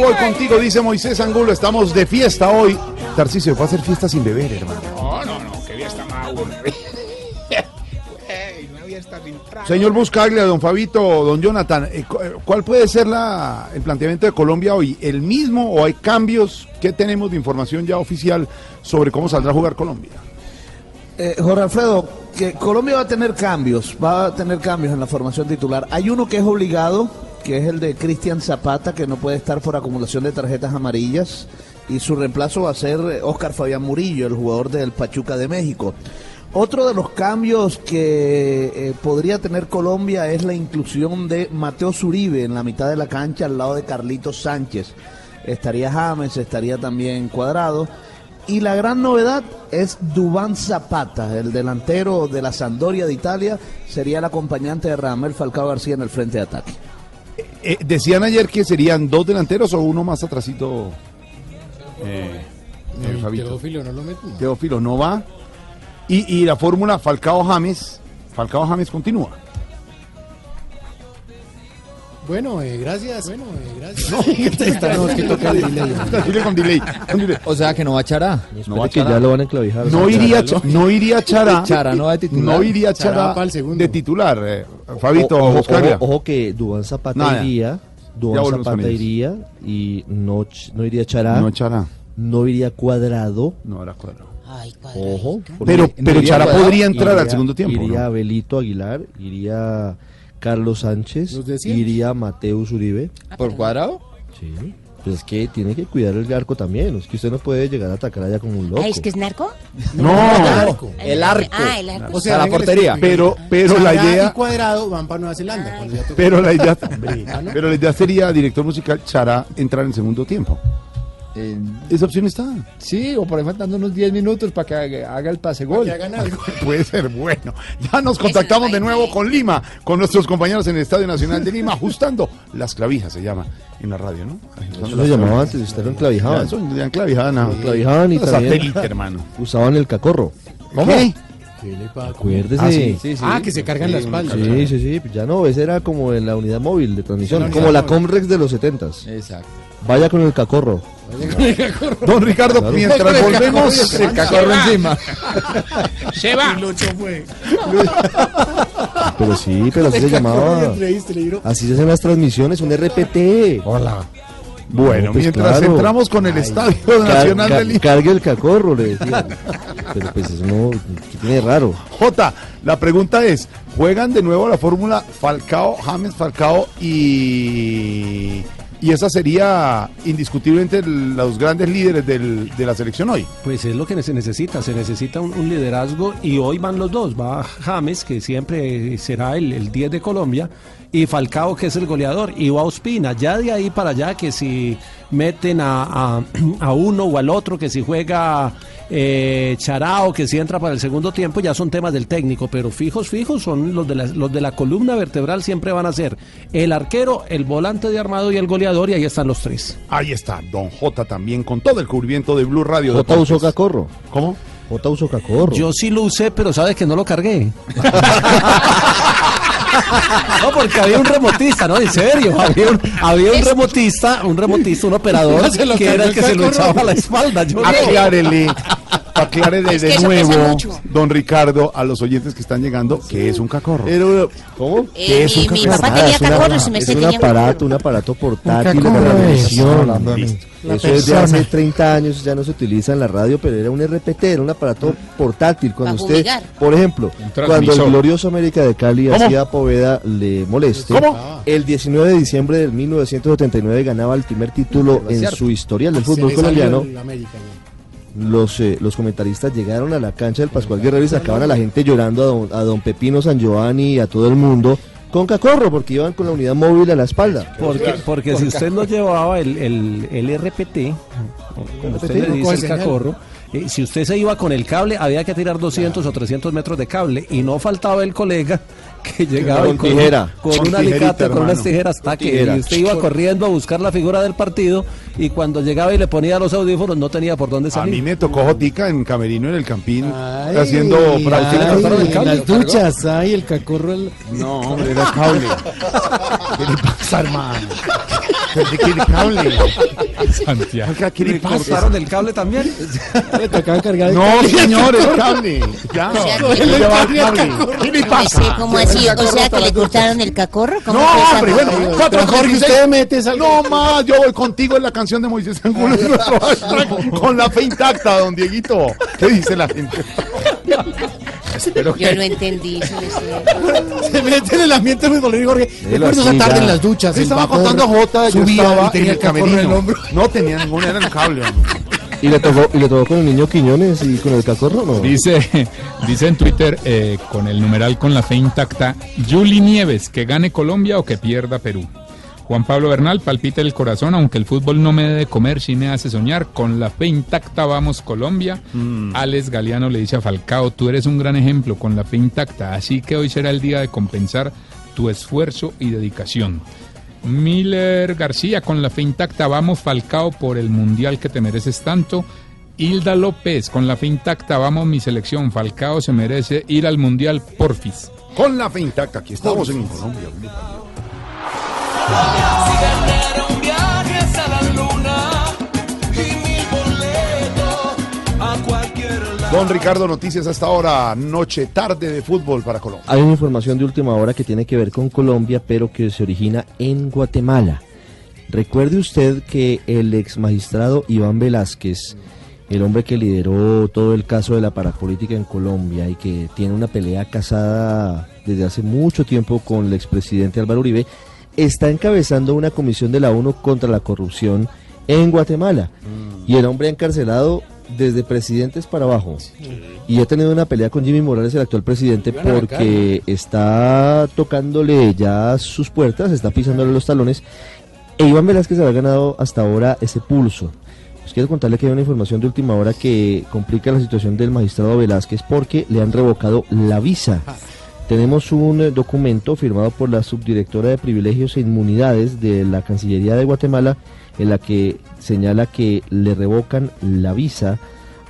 Voy contigo, dice Moisés Angulo. Estamos de fiesta hoy. Tarcisio, fue a hacer fiesta sin beber, hermano. No, no, no, quería (laughs) estar más. Señor Buscaglia, don Fabito, don Jonathan, eh, eh, ¿cuál puede ser la, el planteamiento de Colombia hoy? ¿El mismo o hay cambios? ¿Qué tenemos de información ya oficial sobre cómo saldrá a jugar Colombia? Eh, Jorge Alfredo, que Colombia va a tener cambios, va a tener cambios en la formación titular. Hay uno que es obligado, que es el de Cristian Zapata, que no puede estar por acumulación de tarjetas amarillas, y su reemplazo va a ser eh, Oscar Fabián Murillo, el jugador del Pachuca de México. Otro de los cambios que eh, podría tener Colombia es la inclusión de Mateo Zuribe en la mitad de la cancha al lado de Carlitos Sánchez. Estaría James, estaría también Cuadrado. Y la gran novedad es Dubán Zapata, el delantero de la Sampdoria de Italia, sería el acompañante de Ramel Falcao García en el frente de ataque. Eh, decían ayer que serían dos delanteros o uno más atrasito. Eh, Fabito. Teófilo no lo meten. Teófilo no va. Y, y la fórmula Falcao James, Falcao James continúa. Bueno, eh, gracias. Bueno, eh, gracias. No, no, es que toca el delay. Dile con delay. O sea que no va Chará. No va que Chará. ya lo van a enclavijar. No iría, no iría Chará. Chará no va de titular. No iría Chará Chará para el segundo. de titular. eh, Fabito, O- ojo, Buscalia. ojo, ojo que Dubán Zapata Nada. iría. Dubán Zapata iría y no, no iría Chará. No Chará. No iría Cuadrado. No era cuadrado. Ay, Ojo. Pero, pero Chará podría entrar al segundo tiempo. Iría ¿no? Abelito Aguilar, iría Carlos Sánchez, iría Mateus Uribe. ¿Por cuadrado? Sí. Pues es que tiene que cuidar el arco también. Es que usted no puede llegar a atacar allá como un loco. Ah, ¿es que es narco? No, El arco. Ah, el arco. O sea, la portería. pero, pero la idea. y Cuadrado van para Nueva Zelanda. Pero la idea, Ah, pero la idea sería, director musical, Chará entrar en segundo tiempo. Eh, Esa opción está. sí, o por ahí faltando unos 10 minutos para que haga, haga el pase gol. Que hagan algo. (laughs) Puede ser bueno. Ya nos contactamos de nuevo con Lima, con nuestros compañeros en el Estadio Nacional de Lima, ajustando las clavijas, se llama en la radio, ¿no? Eso las lo llamaba clavijas. antes, usted lo Ya, enclavijaban, no. Enclavijaban y es también satélite, hermano. usaban el cacorro. ¿Qué? ¿Qué le? Acuérdese. Ah, sí, Sí, sí. Ah, que se cargan la espalda. Sí, sí, sí, ya no, ese era como en la unidad móvil de transmisión, como la. Comrex de los 70s. Exacto. Vaya con el cacorro. Don Ricardo, Claro. mientras volvemos, El cacorro encima. Se va. Pero sí, pero así se llamaba. Así se hacen las transmisiones, un RPT. Hola. Bueno, No, pues mientras claro. entramos con el Estadio Car- Nacional ca- de Lima. Cargue el cacorro, le decían. Pero pues eso no, ¿qué tiene de raro? Jota, la pregunta es, ¿juegan de nuevo la fórmula Falcao, James Falcao y... Y esa sería indiscutiblemente los grandes líderes del- de la selección hoy. Pues es lo que se necesita, se necesita un, liderazgo y hoy van los dos, va James, que siempre será el, el 10 de Colombia, y Falcao, que es el goleador, y va Ospina, ya de ahí para allá, que si meten a- a (clears throat) uno o al otro, que si juega eh, Charao, que si entra para el segundo tiempo, ya son temas del técnico, pero fijos, fijos son los de la, los de la columna vertebral, siempre van a ser el arquero, el volante de armado y el goleador, y ahí están los tres. Ahí está, Don Jota también con todo el cubrimiento de Blue Radio. Jota Deportes. usó cacorro. ¿Cómo? Jota usó cacorro. Yo sí lo usé, pero sabes que no lo cargué. (laughs) No, porque había un remotista, ¿no? En serio, había un, había un remotista, un remotista, un operador, (laughs) que era el que se lo echaba a la espalda. Yo no. Aclárele, aclárele Es que de nuevo. Don Ricardo, a los oyentes que están llegando, que es un cacorro. ¿Cómo? Eh, ¿Qué es un mi, papá tenía es una- cacorro, si me es un aparato, un aparato portátil televisión. Listo. Eso es de hace 30 años, ya no se utiliza en la radio, pero era un RPT, era un aparato portátil. Cuando usted, por ejemplo, cuando el glorioso América de Cali ¿Cómo? hacía Poveda le moleste, ¿Cómo? el 19 de diciembre del 1979 ganaba el primer título en su historial del fútbol colombiano. Los, eh, los comentaristas llegaron a la cancha del Pascual Guerrero y sacaban a la gente llorando a don, a don Pepino San Giovanni y a todo el mundo con cacorro, porque iban con la unidad móvil a la espalda. Porque, porque si usted no llevaba el, el, el RPT, como usted le dice, el cacorro, eh, si usted se iba con el cable, había que tirar 200 o 300 metros de cable y no faltaba el colega que llegaba Con tijera. con Con un alicate, tijerita, con unas hermano. tijeras, taque, tijera. y usted iba corriendo a buscar la figura del partido y cuando llegaba y le ponía los audífonos no tenía por dónde A mí salir. me tocó Jotica en Camerino en el Campín Ay, haciendo ay, en las duchas, ay, el cacorro. el- No, hombre, era cable. ¿Qué le pasa, hermano? ¿Qué le cable? Santiago. ¿Qué le ¿Le pasa? cortaron el cable también? (laughs) Le tocaba cargar el No, cable. señor, el cable. (laughs) Ya, no, el cable. ¿Qué le No pasa? cómo o sea que le cortaron el cacorro. ¿Cómo No, hombre, bueno, cuatro Jorge, Jorge, usted mete esa- No más, yo voy contigo en la canción de Moisés Angulo en nuestro hashtag, con la fe intacta, don Dieguito. ¿Qué dice la gente? Espero Yo que- no entendí. Se mete en el ambiente futbolero, Jorge. Déjelo Recuerdo esa tarde en las duchas. El estaba vapor contando Jota, yo subía estaba y tenía en el cacorro en el camerino. hombro. No tenía ninguna, era el cable. hombre. ¿Y le tocó, y le tocó con el niño Quiñones y con el cacorro, no? Dice, (laughs) dice en Twitter, eh, con el numeral con la fe intacta, Juli Nieves, que gane Colombia o que pierda Perú. Juan Pablo Bernal, palpita el corazón, aunque el fútbol no me debe comer, sí me hace soñar. Con la fe intacta vamos Colombia. Alex Galeano le dice a Falcao, tú eres un gran ejemplo con la fe intacta, así que hoy será el día de compensar tu esfuerzo y dedicación. Miller García, con la fe intacta, vamos Falcao por el mundial que te mereces tanto. Hilda López, con la fe intacta, vamos mi selección. Falcao se merece ir al mundial porfis. Con la fe intacta, aquí estamos en Colombia. Don Ricardo, noticias hasta ahora, noche, tarde de fútbol para Colombia. Hay una información de última hora que tiene que ver con Colombia, pero que se origina en Guatemala. Recuerde usted que el ex magistrado Iván Velázquez, el hombre que lideró todo el caso de la parapolítica en Colombia y que tiene una pelea casada desde hace mucho tiempo con el expresidente Álvaro Uribe, está encabezando una comisión de la ONU contra la corrupción en Guatemala. Y el hombre encarcelado desde presidentes para abajo. Y ha tenido una pelea con Jimmy Morales, el actual presidente, porque está tocándole ya sus puertas, está pisándole los talones. E Iván Velázquez había ganado hasta ahora ese pulso. Pues quiero contarle que hay una información de última hora que complica la situación del magistrado Velázquez porque le han revocado la visa. Tenemos un eh, documento firmado por la subdirectora de privilegios e inmunidades de la Cancillería de Guatemala en la que señala que le revocan la visa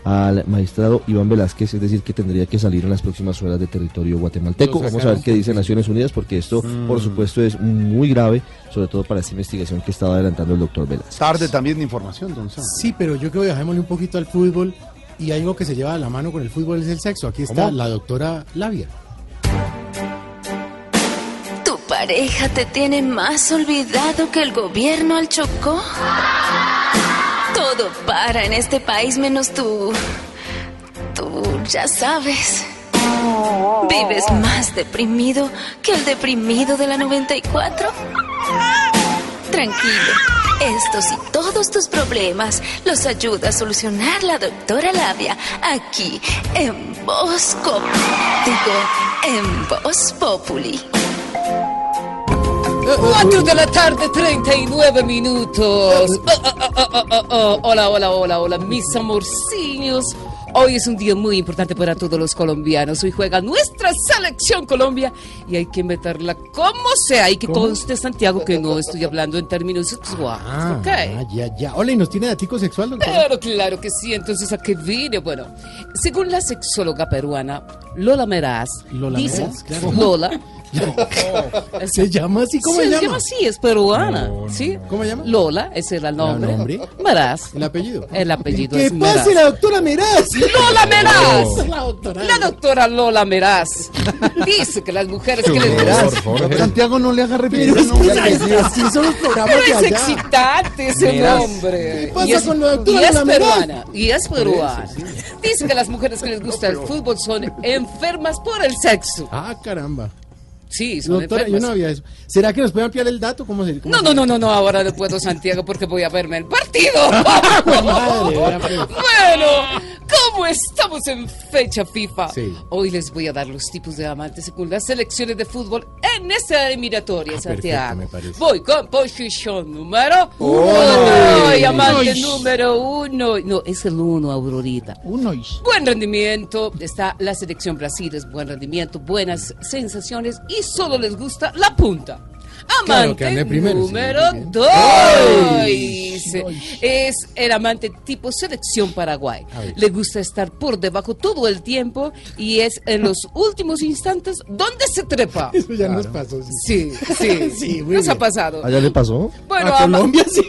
al magistrado Iván Velázquez, es decir, que tendría que salir en las próximas horas de territorio guatemalteco. Vamos a ver qué dice Naciones Unidas, porque esto, por Mm. supuesto, es muy grave, sobre todo para esta investigación que estaba adelantando el doctor Velázquez. Tarde también de información, don Sam. Sí, pero yo creo que dejémosle un poquito al fútbol y algo que se lleva a la mano con el fútbol es el sexo. Aquí está ¿Cómo? la doctora Labia. ¿Tu pareja te tiene más olvidado que el gobierno al Chocó? Todo para en este país menos tú. Tú ya sabes. ¿Vives más deprimido que el deprimido de la 94? Tranquilo. Estos y todos tus problemas los ayuda a solucionar la doctora Labia aquí en Voz Digo, en Voz Populi. 4 de la tarde, 39 minutos. Oh, oh, oh, oh, oh, oh. Hola, hola, hola, hola, mis amorciños. Hoy es un día muy importante para todos los colombianos. Hoy juega nuestra selección Colombia y hay que meterla como sea. Y que ¿Cómo? conste, Santiago, que no estoy hablando en términos sexuales. Ah, ¿ok? ah, ya, ya. Hola, ¿y nos tiene datico sexual, doctora? Claro, claro que sí. Entonces, ¿a qué vine? Bueno, según la sexóloga peruana Lola Meraz, Lola dice Meraz, claro. Lola. (laughs) ¿Se llama así? ¿Cómo se se llama? llama así, es peruana. ¿sí? ¿Cómo se llama? Lola, ese era el nombre. nombre? Meraz. ¿El apellido? El apellido ¿Qué es pasa, Meraz. la doctora Meraz? ¡Lola Meraz! La doctora. La doctora Lola Meraz dice que las mujeres que les Meraz. Santiago no le haga Pero referencia. es que así son los programas Pero es excitante ese Meraz. nombre. ¿Qué pasa y es, con la doctora y es Lola peruana. Y es peruana. Dice que las mujeres que les gusta el fútbol son enfermas por el sexo. Ah, caramba. Sí, son Doctora, yo no había eso. ¿Será que nos puede ampliar el dato? ¿Cómo se cómo No, se- no, no, no, no, ahora no puedo, Santiago, porque voy a verme el partido. (laughs) Madre, (laughs) bueno, ¿cómo estamos en fecha FIFA? Sí. Hoy les voy a dar los tipos de amantes según las selecciones de fútbol en esta eliminatoria, Ah, Santiago. perfecto. Voy con posición número Uno. Y amante Uno. número uno. No, es el uno, Aurorita. Uno. Buen rendimiento, está la selección Brasil, es buen rendimiento, buenas sensaciones y solo les gusta la punta. Amante primero, número muy bien. 2 Ay. es el amante tipo selección Paraguay. Le gusta estar por debajo todo el tiempo y es en los (laughs) últimos instantes donde se trepa. (laughs) Eso ya nos pasó. Sí, sí, Sí, (laughs) nos ha pasado. ¿Allá le pasó? Bueno, a Colombia sí.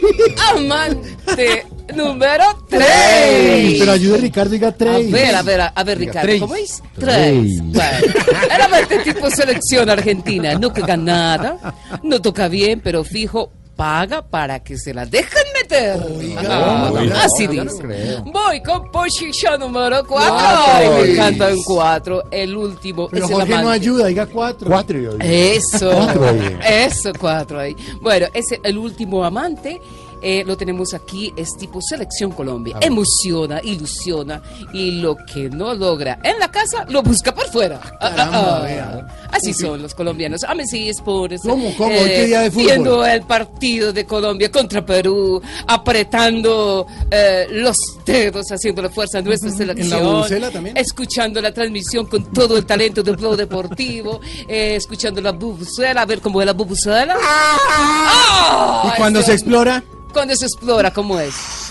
amante número Ey, 3. Pero ayude Ricardo, diga A tres. ver, a ver, a, a ver, Diga, Ricardo, tres. ¿cómo es? Tres. Tres. Bueno, era este tipo selección argentina, no caga nada, no toca bien, pero fijo, paga para que se la dejen meter. Oiga, así no, yo no dice. creo. Voy con posición número 4. Cuatro. me encanta en 4. El último Pero es el Jorge no amante. ayuda, diga cuatro. Cuatro y ocho. Eso, Cuatro eso, cuatro ahí. Bueno, ese el último amante Eh, lo tenemos aquí, es tipo Selección Colombia. Emociona, ilusiona y lo que no logra en la casa lo busca por fuera. Ah, ah, Caramba, ah. vea. Así son los colombianos. A sí es por eso. ¿Cómo, cómo? ¿Hoy qué día de fútbol? Viendo el partido de Colombia contra Perú, apretando eh, los dedos, haciéndole fuerza a nuestra selección. bubucela también? Escuchando la transmisión con todo el talento del Flow Deportivo, eh, escuchando la bubucela, a ver cómo es la bubucela. ¡Ah! ¿Y cuando se explora? Cuando se explora, ¿cómo es? (laughs)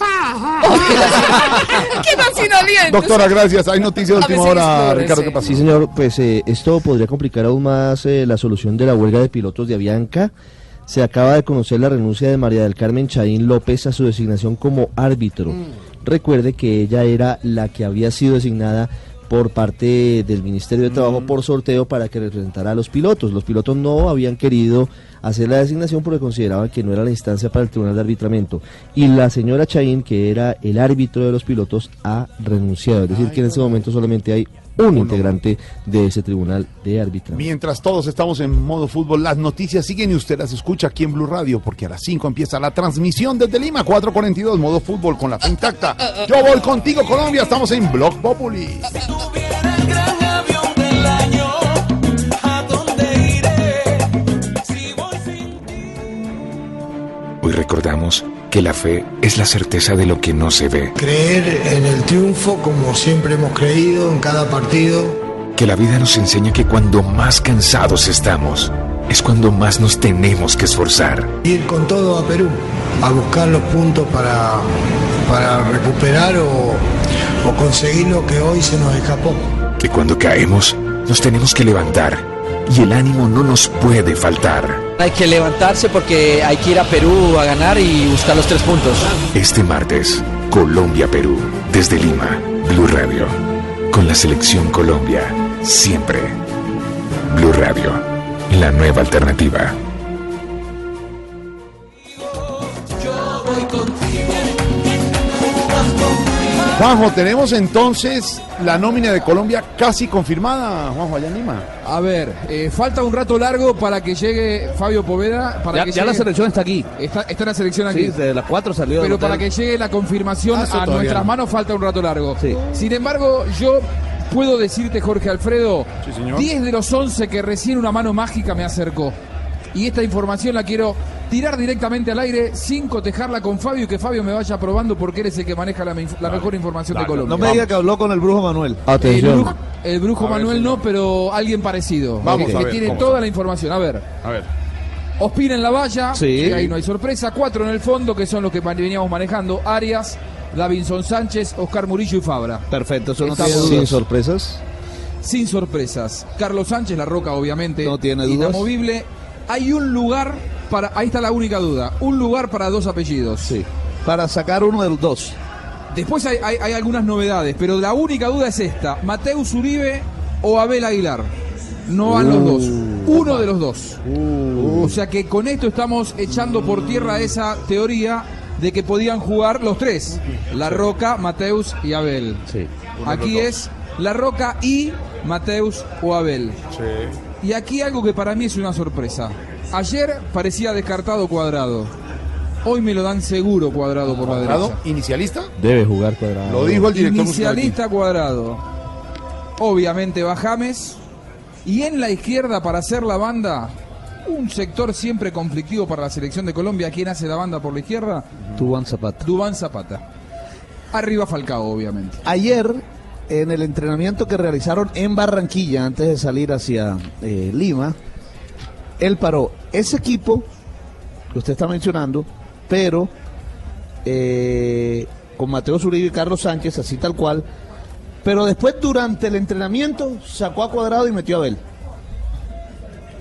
¡Qué más sin aliento! Doctora, gracias. Hay noticias de última hora, Ricardo. ¿Qué pasó? Sí, señor, pues eh, esto podría complicar aún más eh, la solución de la huelga de pilotos de Avianca. Se acaba de conocer la renuncia de María del Carmen Chaín López a su designación como árbitro. Recuerde que ella era la que había sido designada por parte del Ministerio de Trabajo por sorteo para que representara a los pilotos. Los pilotos no habían querido hacer la designación porque consideraban que no era la instancia para el Tribunal de Arbitramiento. Y la señora Chaín, que era el árbitro de los pilotos, ha renunciado. Es decir, que en este momento solamente hay un integrante de ese Tribunal de Arbitramiento. Mientras todos estamos en modo fútbol, las noticias siguen y usted las escucha aquí en Blue Radio, porque a las 5 empieza la transmisión desde Lima, 442, modo fútbol con la fe intacta. Yo voy contigo, Colombia, estamos en Blog Populi. Hoy recordamos que la fe es la certeza de lo que no se ve, Creer en el triunfo como siempre hemos creído en cada partido. que la vida nos enseña que cuando más cansados estamos, es cuando más nos tenemos que esforzar, Ir con todo a Perú a buscar los puntos para, para recuperar o, o conseguir lo que hoy se nos escapó. que cuando caemos, nos tenemos que levantar y el ánimo no nos puede faltar. Hay que levantarse porque hay que ir a Perú a ganar y buscar los tres puntos. Este martes, Colombia-Perú, desde Lima, Blue Radio, con la selección Colombia, siempre. Blue Radio, la nueva alternativa. Juanjo, tenemos entonces la nómina de Colombia casi confirmada, Juanjo, allá en Lima. A ver, eh, falta un rato largo para que llegue Fabio Poveda. Para Ya, que ya la selección está aquí. Está, está en la selección aquí. Sí, desde las 4 salió. Pero para que llegue la confirmación Ah, a nuestras no. manos falta un rato largo. Sí. Sin embargo, yo puedo decirte, Jorge Alfredo, señor. 10 de los 11 que recién una mano mágica me acercó. Y esta información la quiero tirar directamente al aire sin cotejarla con Fabio y que Fabio me vaya probando porque él es el que maneja la, me- la mejor información de Colombia. No me diga que habló con el brujo Manuel. El Atención. brujo, el brujo ver, Manuel señor. no, pero alguien parecido. Vamos que a ver, tiene vamos toda la información. A ver. A ver. Ospina en la valla, Sí. que ahí no hay sorpresa. Cuatro en el fondo, que son los que veníamos manejando. Arias, Davinson Sánchez, Oscar Murillo y Fabra. Perfecto, eso no tiene Sin sorpresas. Sin sorpresas. Carlos Sánchez, La Roca, obviamente. No tiene dudas. Inamovible. Hay un lugar para... Ahí está la única duda. Un lugar para dos apellidos. Sí. Para sacar uno de los dos. Después hay, hay- hay algunas novedades, pero la única duda es esta. Mateus Uribe o Abel Aguilar. No van los dos. Uno de los dos. O sea que con esto estamos echando por tierra esa teoría de que podían jugar los tres. La Roca, Mateus y Abel. Sí. Aquí es La Roca y Mateus o Abel. Y aquí algo que para mí es una sorpresa. Ayer parecía descartado cuadrado. Hoy me lo dan seguro cuadrado por la ¿Cuadrado? derecha. ¿Inicialista? Debe jugar cuadrado. Lo dijo el director. Inicialista cuadrado. Obviamente va James. Y en la izquierda, para hacer la banda, un sector siempre conflictivo para la selección de Colombia. ¿Quién hace la banda por la izquierda? Tubán Zapata. Dubán Zapata. Arriba Falcao, obviamente. Ayer, en el entrenamiento que realizaron en Barranquilla, antes de salir hacia eh, Lima, él paró ese equipo que usted está mencionando, pero eh, con Mateo Zuribe y Carlos Sánchez, así tal cual. Pero después, durante el entrenamiento, sacó a Cuadrado y metió a Abel.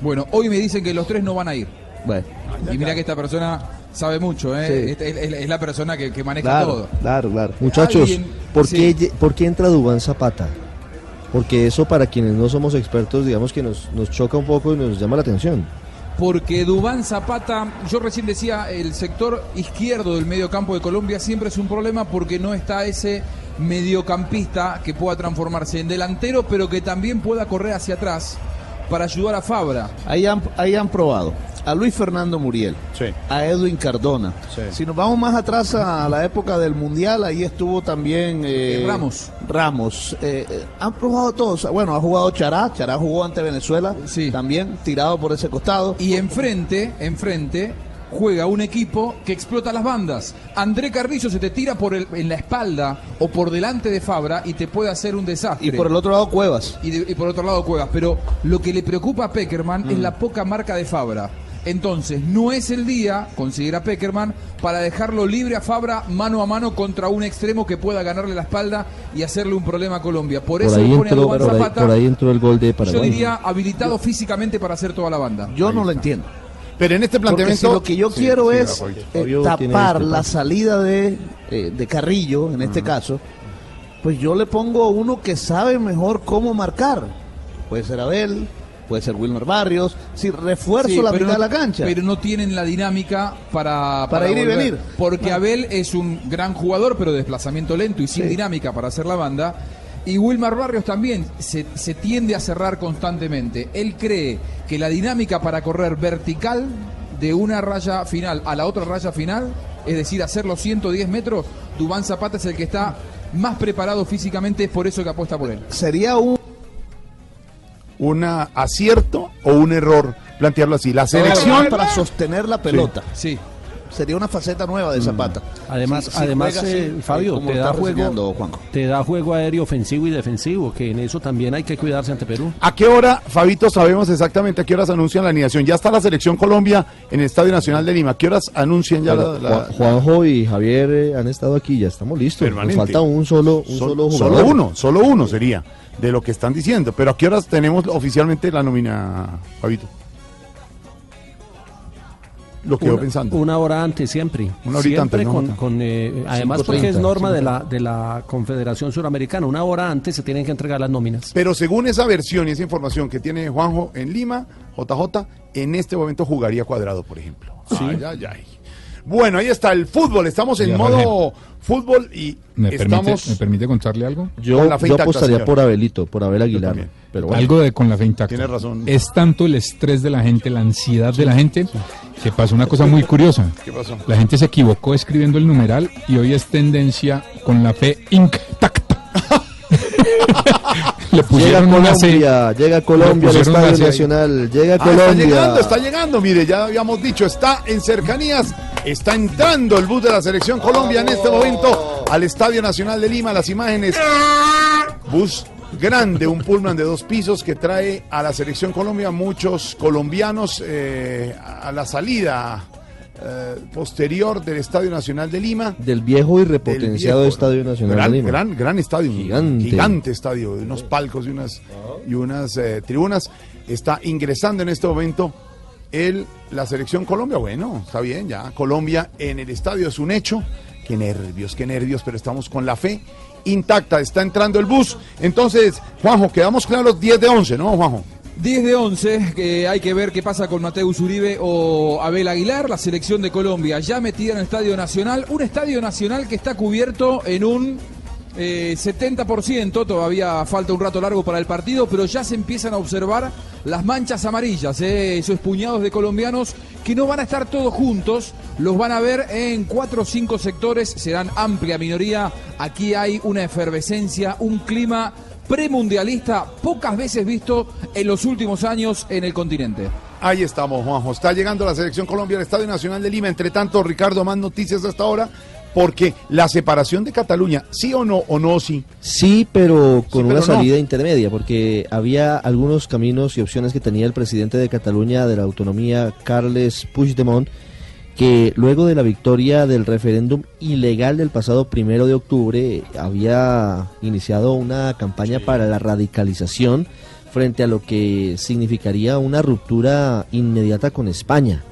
Bueno, hoy me dicen que los tres no van a ir. Bueno, Y mira que esta persona sabe mucho, ¿eh? Sí. Esta Es, es- es la persona que, que maneja claro, todo. claro, claro. Muchachos, ¿por, sí. qué, ¿por qué entra Dubán Zapata? Porque eso para quienes no somos expertos, digamos que nos, nos choca un poco y nos llama la atención. Porque Dubán Zapata, yo recién decía, el sector izquierdo del medio campo de Colombia siempre es un problema porque no está ese mediocampista que pueda transformarse en delantero, pero que también pueda correr hacia atrás para ayudar a Fabra. Ahí han, ahí han probado. A Luis Fernando Muriel, a Edwin Cardona. Si nos vamos más atrás a la época del Mundial, ahí estuvo también eh, Eh, Ramos. Ramos. Eh, han probado todos. Bueno, ha jugado Chará, Chará jugó ante Venezuela, también tirado por ese costado. Y enfrente, enfrente, juega un equipo que explota las bandas. André Carrillo se te tira por el, en la espalda o por delante de Fabra y te puede hacer un desastre. Y por el otro lado Cuevas. Y, de- y por otro lado Cuevas. Pero lo que le preocupa a Peckerman es Mm. la poca marca de Fabra. Entonces, no es el día, considera Peckerman, para dejarlo libre a Fabra mano a mano contra un extremo que pueda ganarle la espalda y hacerle un problema a Colombia. Por, Por eso ahí, pone a entró, Duván por, ahí, Zapata, por ahí entró el gol de yo Paraguay. diría habilitado físicamente para hacer toda la banda. Yo no lo entiendo. Pero en este Porque si lo que yo Sí, quiero sí, es eh, tapar este la salida de, eh, de Carrillo, en este caso, pues yo le pongo uno que sabe mejor cómo marcar. Puede ser Abel, puede ser Wilmer Barrios, si refuerzo Sí, la mitad no- de la cancha. Pero no tienen la dinámica para, Para ir y venir. Porque Abel es un gran jugador, pero de desplazamiento lento y sin dinámica para hacer la banda. Y Wilmar Barrios también se, se tiende a cerrar constantemente. Él cree que la dinámica para correr vertical de una raya final a la otra raya final, es decir, hacer los 110 metros, Dubán Zapata es el que está más preparado físicamente, es por eso que apuesta por él. Sería un un acierto o un error plantearlo así. La selección para sostener la pelota. Sí. Sería una faceta nueva de Zapata. Además, Si- si además juega eh, Fabio, te da, juego, Juanjo. te da juego aéreo ofensivo y defensivo, que en eso también hay que cuidarse ante Perú. ¿A qué hora, Fabito, sabemos exactamente a qué horas anuncian la alineación? Ya está la selección Colombia en el Estadio Nacional de Lima. ¿A qué horas anuncian ya la, la- Juan- Juanjo y Javier eh, han estado aquí, ya estamos listos. Nos Permanente. falta un solo, un Sol- solo jugador. Solo uno, solo uno sería de lo que están diciendo. Pero ¿a qué horas tenemos oficialmente la nómina, Fabito? Lo quedó una, pensando. Una hora antes siempre. Una horita siempre antes, ¿no, con, con, eh, además porque es 5:30, norma de la, de la Confederación Suramericana. Una hora antes se tienen que entregar las nóminas. Pero según esa versión y esa información que tiene Juanjo en Lima, JJ, en este momento jugaría cuadrado, por ejemplo. Ay, ay, ay. Bueno, ahí está el fútbol. Estamos en Ya, modo fútbol y ¿Me permite, estamos. ¿Me permite contarle algo? Yo, Con la fe yo apostaría señor. por Abelito, por Abel Aguilar. Pero bueno. Algo de con la fe intacta. Tiene razón. Es tanto el estrés de la gente, la ansiedad de la gente, que pasó una cosa muy curiosa. ¿Qué pasó? La gente se equivocó escribiendo el numeral y hoy es tendencia con la fe intacta. (laughs) Le Llega pusieron una C. Colombia, llega Colombia al Estadio. Nacional, llega Ah, está Colombia. llegando, está llegando. Mire, ya habíamos dicho, está en cercanías. Está entrando el bus de la selección Colombia en este momento al Estadio Nacional de Lima. Las imágenes. Bus grande, un pullman de dos pisos que trae a la selección Colombia muchos colombianos eh, a la salida eh, posterior del Estadio Nacional de Lima. Del viejo y repotenciado viejo, Estadio Nacional gran, de Lima. Gran, gran estadio. Gigante. Gigante estadio, unos palcos y unas, y unas eh, tribunas. Está ingresando en este momento el, la selección Colombia. Bueno, está bien, ya. Colombia en el estadio es un hecho. Qué nervios, qué nervios, pero estamos con la fe intacta. Está entrando el bus. Entonces, Juanjo, quedamos claros 10 de 11, ¿no, Juanjo? 10 de 11, que hay que ver qué pasa con Mateus Uribe o Abel Aguilar, la selección de Colombia ya metida en el Estadio Nacional, un Estadio Nacional que está cubierto en un eh, 70%, todavía falta un rato largo para el partido, pero ya se empiezan a observar las manchas amarillas, eh, esos puñados de colombianos que no van a estar todos juntos, los van a ver en cuatro o cinco sectores, serán amplia minoría, aquí hay una efervescencia, un clima premundialista pocas veces visto en los últimos años en el continente. Ahí estamos, Juanjo. Está llegando la selección Colombia al Estadio Nacional de Lima. Entre tanto, Ricardo, más noticias hasta ahora. Porque la separación de Cataluña, sí o no, o no, sí. Sí, pero con Sí, una pero no. salida intermedia, porque había algunos caminos y opciones que tenía el presidente de Cataluña de la autonomía, Carles Puigdemont, que luego de la victoria del referéndum ilegal del pasado primero de octubre había iniciado una campaña para la radicalización frente a lo que significaría una ruptura inmediata con España.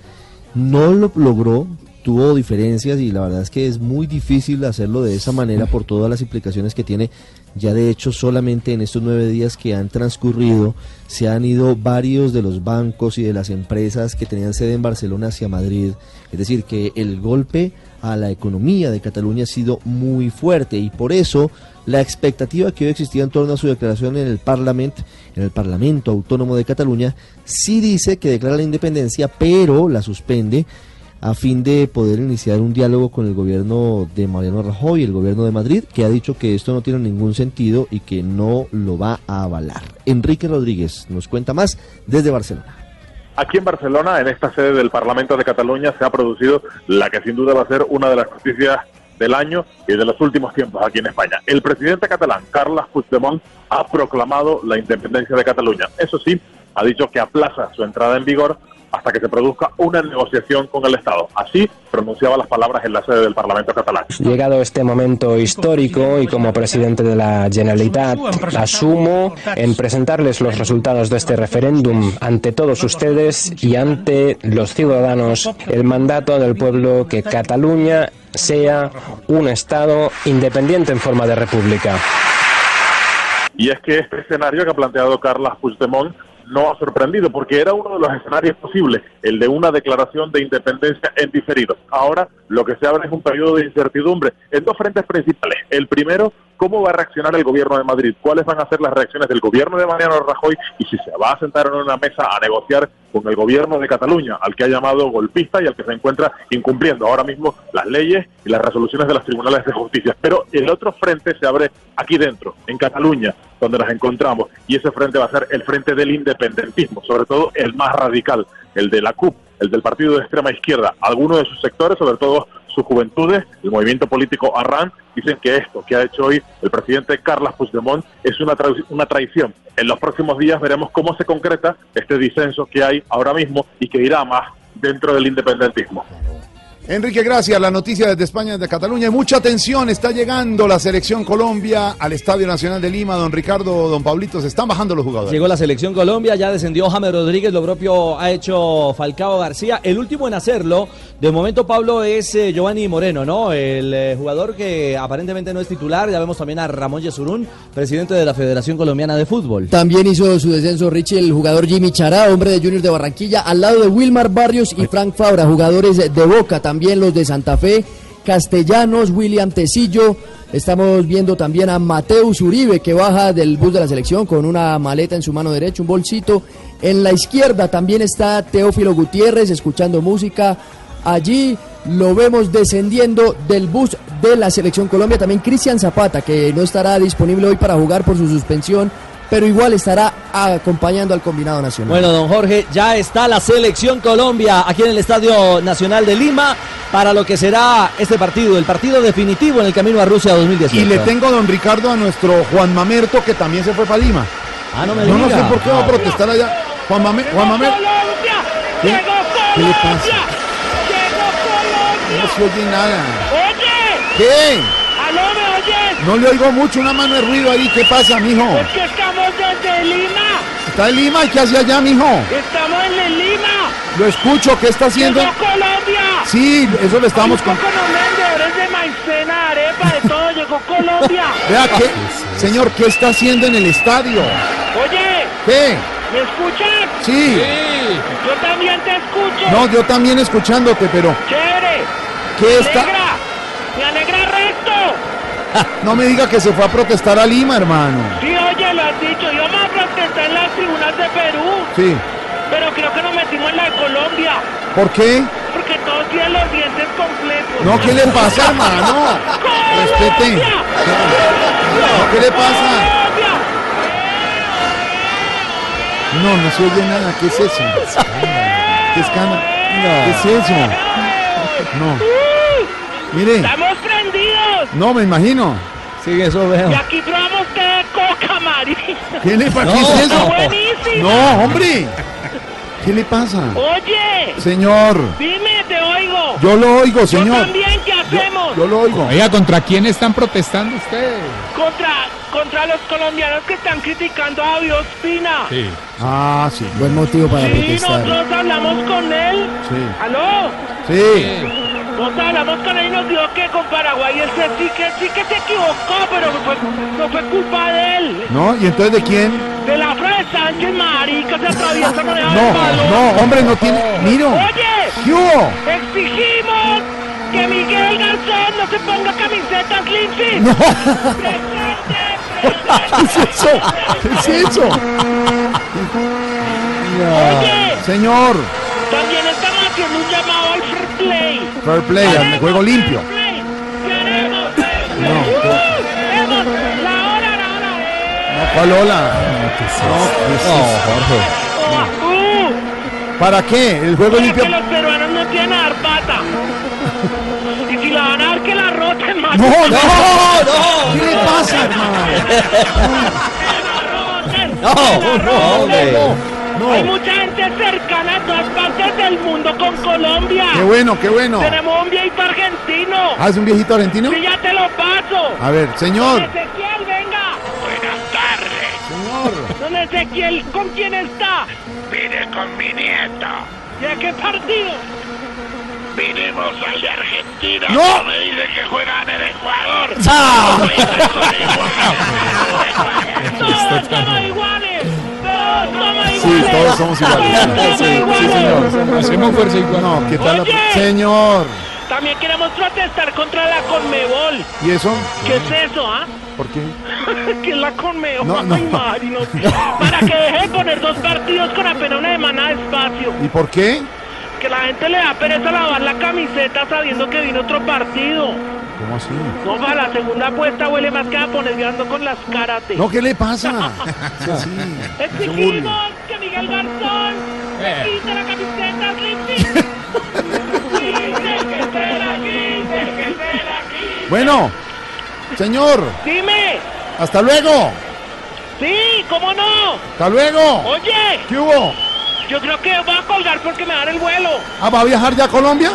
No lo logró, tuvo diferencias y la verdad es que es muy difícil hacerlo de esa manera por todas las implicaciones que tiene. Ya de hecho solamente en estos nueve días que han transcurrido se han ido varios de los bancos y de las empresas que tenían sede en Barcelona hacia Madrid. Es decir, que el golpe a la economía de Cataluña ha sido muy fuerte y por eso la expectativa que hoy existía en torno a su declaración en el Parlamento, en el Parlamento Autónomo de Cataluña, sí dice que declara la independencia, pero la suspende a fin de poder iniciar un diálogo con el gobierno de Mariano Rajoy, el gobierno de Madrid, que ha dicho que esto no tiene ningún sentido y que no lo va a avalar. Enrique Rodríguez nos cuenta más desde Barcelona. Aquí en Barcelona, en esta sede del Parlamento de Cataluña, se ha producido la que sin duda va a ser una de las noticias del año y de los últimos tiempos aquí en España. El presidente catalán, Carles Puigdemont, ha proclamado la independencia de Cataluña. Eso sí, ha dicho que aplaza su entrada en vigor hasta que se produzca una negociación con el Estado. Así pronunciaba las palabras en la sede del Parlamento catalán. Llegado este momento histórico y como presidente de la Generalitat, asumo en presentarles los resultados de este referéndum ante todos ustedes y ante los ciudadanos el mandato del pueblo que Cataluña sea un Estado independiente en forma de república. Y es que este escenario que ha planteado Carles Puigdemont no ha sorprendido porque era uno de los escenarios posibles, el de una declaración de independencia en diferido. Ahora lo que se abre es un periodo de incertidumbre en dos frentes principales. El primero, cómo va a reaccionar el gobierno de Madrid, cuáles van a ser las reacciones del gobierno de Mariano Rajoy y si se va a sentar en una mesa a negociar con el gobierno de Cataluña, al que ha llamado golpista y al que se encuentra incumpliendo ahora mismo las leyes y las resoluciones de los tribunales de justicia. Pero el otro frente se abre aquí dentro, en Cataluña, donde nos encontramos, y ese frente va a ser el frente del independentismo, sobre todo el más radical, el de la CUP, el del partido de extrema izquierda. Algunos de sus sectores, sobre todo sus juventudes, el movimiento político Arran, dicen que esto que ha hecho hoy el presidente Carles Puigdemont es una, tra- una traición. En los próximos días veremos cómo se concreta este disenso que hay ahora mismo y que irá más dentro del independentismo. Enrique, gracias. La noticia desde España, desde Cataluña. Mucha atención, está llegando la selección Colombia al Estadio Nacional de Lima. Don Ricardo, don Pablito, se están bajando los jugadores. Llegó la selección Colombia, ya descendió James Rodríguez, lo propio ha hecho Falcao García. El último en hacerlo, de momento Pablo, es eh, Giovanni Moreno, ¿no? El eh, jugador que aparentemente no es titular. Ya vemos también a Ramón Yesurún, presidente de la Federación Colombiana de Fútbol. También hizo su descenso Richie, el jugador Jimmy Chará, hombre de Junior de Barranquilla, al lado de Wilmar Barrios y Frank Fabra, jugadores de Boca, también los de Santa Fe, Castellanos, William Tecillo. Estamos viendo también a Mateus Uribe que baja del bus de la selección con una maleta en su mano derecha, un bolsito. En la izquierda también está Teófilo Gutiérrez escuchando música. Allí lo vemos descendiendo del bus de la selección Colombia. También Cristian Zapata, que no estará disponible hoy para jugar por su suspensión, pero igual estará acompañando al combinado nacional. Bueno, don Jorge, ya está la selección Colombia aquí en el Estadio Nacional de Lima para lo que será este partido, el partido definitivo en el camino a Rusia 2018. Y le tengo, don Ricardo, a nuestro Juan Mamerto, que también se fue para Lima. Ah, no me No, no sé por qué va a protestar allá. Juan, Mame- Juan Mamerto. ¿Qué? ¿Qué le pasa? No se oye nada. Oye, ¿Qué? ¿Me? No le oigo mucho, una mano de ruido ahí. ¿Qué pasa, mijo? Es que estamos desde Lima. ¿Está en Lima? ¿Y qué hace allá, mijo? Estamos en el Lima. Lo escucho, ¿qué está haciendo? Llegó Colombia. Sí, eso le estamos con... Con de maicena, arepa, de todo. Llegó Colombia. (laughs) Vea, ¿qué? Señor, ¿qué está haciendo en el estadio? Oye, ¿Qué? ¿me escuchas? Sí. Yo también te escucho. No, yo también escuchándote, pero Chévere. ¿Qué Me está- alegra. Me alegra resto. (laughs) no me diga que se fue a protestar a Lima, hermano. Sí, oye, lo has dicho. Yo me protestar en las tribunas de Perú. Sí. Pero creo que nos metimos en la de Colombia. ¿Por qué? Porque todos tienen los dientes completos. No, ¿qué le pasa, hermano? Respete. No, ¿Qué le pasa? No, no se oye nada. ¿Qué es eso? (laughs) ¿Qué escándalo? ¿Qué es eso? No. Mire, ¡Estamos prendidos! no me imagino. Sí, eso veo. Y aquí probamos té de coca, Mari. ¿Qué le pasa? No, ¿Qué es está eso? buenísimo. No, hombre. ¿Qué le pasa? Oye. Señor. Dime, te oigo. Yo lo oigo, señor. Yo también, ¿qué hacemos? Yo lo oigo. Oiga, ¿contra quién están protestando ustedes? Contra, contra los colombianos que están criticando a Biospina. Sí. Ah, sí. Buen motivo para Sí, protestar. nosotros hablamos con él. Sí. ¿Aló? Sí. Hablamos con él y nos dijo que con Paraguay él sí que sí que se equivocó, pero no fue, no fue culpa de él. ¿No? ¿Y entonces de quién? De la Fred Sánchez, marica, se atraviesa deja el balón. no, hombre, no tiene. Miro. Oye, ¿Qué hubo? exigimos que Miguel Garzón no se ponga camisetas limpias. No. (laughs) ¿Qué es eso? ¿Qué es eso? Oye. Señor, También estamos haciendo un llamado fair play. juego limpio. No, ¿cuál hola? No, ¿Para qué? El juego para limpio. que los peruanos no tienen a dar pata. Y si la van a dar, que la roten más. No, no, no. ¿Qué le pasa, hermano? No, no. No. Hay mucha gente cercana en todas partes del mundo con Colombia. Qué bueno, qué bueno. Tenemos un viejito argentino. ¿Ah, es un viejito argentino? Sí, ya te lo paso. A ver, señor. Don Ezequiel, venga. Buenas tardes. Señor. Don Ezequiel, ¿con quién está? Vine con mi nieto. ¿Y a qué partido? Vinimos al de Argentina. ¡No! Me dice que juegan en Ecuador. ¡Ah! Todos somos iguales. Sí, todos somos iguales. Sí, señor. Hacemos fuerza igual. No, ¿qué tal? la-. Señor. También queremos protestar contra la Conmebol. ¿Y eso? ¿Qué es eso, ah? ¿Por qué? (laughs) que es la Conmebol. No, no. Ay, Mari, no. Para que deje de poner dos partidos con apenas una semana de espacio. ¿Y por qué? Que la gente le da pereza lavar la camiseta sabiendo que viene otro partido. ¿Cómo así? No, para la segunda apuesta huele más que a poner ando con las karate. No, ¿qué le pasa? (laughs) Sí, sí. Exigimos que Miguel Garzón Eh. se quite la camiseta. (laughs) Bueno, señor, Dime, hasta luego. sí, ¿cómo no? Hasta luego. Oye, ¿Qué hubo? yo creo que voy a colgar porque me dan el vuelo. Ah, ¿va a viajar ya a Colombia?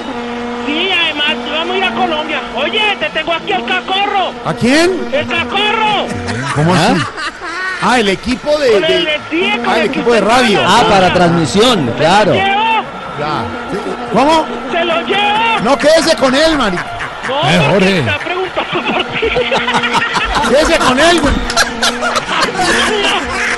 Sí, además vamos a ir a Colombia. Oye, te tengo aquí al cacorro. ¿A quién? ¡El cacorro! ¿Cómo así? Ah, el equipo de. Con el de- sí, con ah, el el que equipo de usted radio. Ah, para transmisión, claro. ¿Se lo llevo? Ya. ¿Cómo? ¡Se lo llevo! No, quédese con él, Mari. No, Eh, porque Jorge. está preguntando por ti. Quédese con él, güey. (laughs)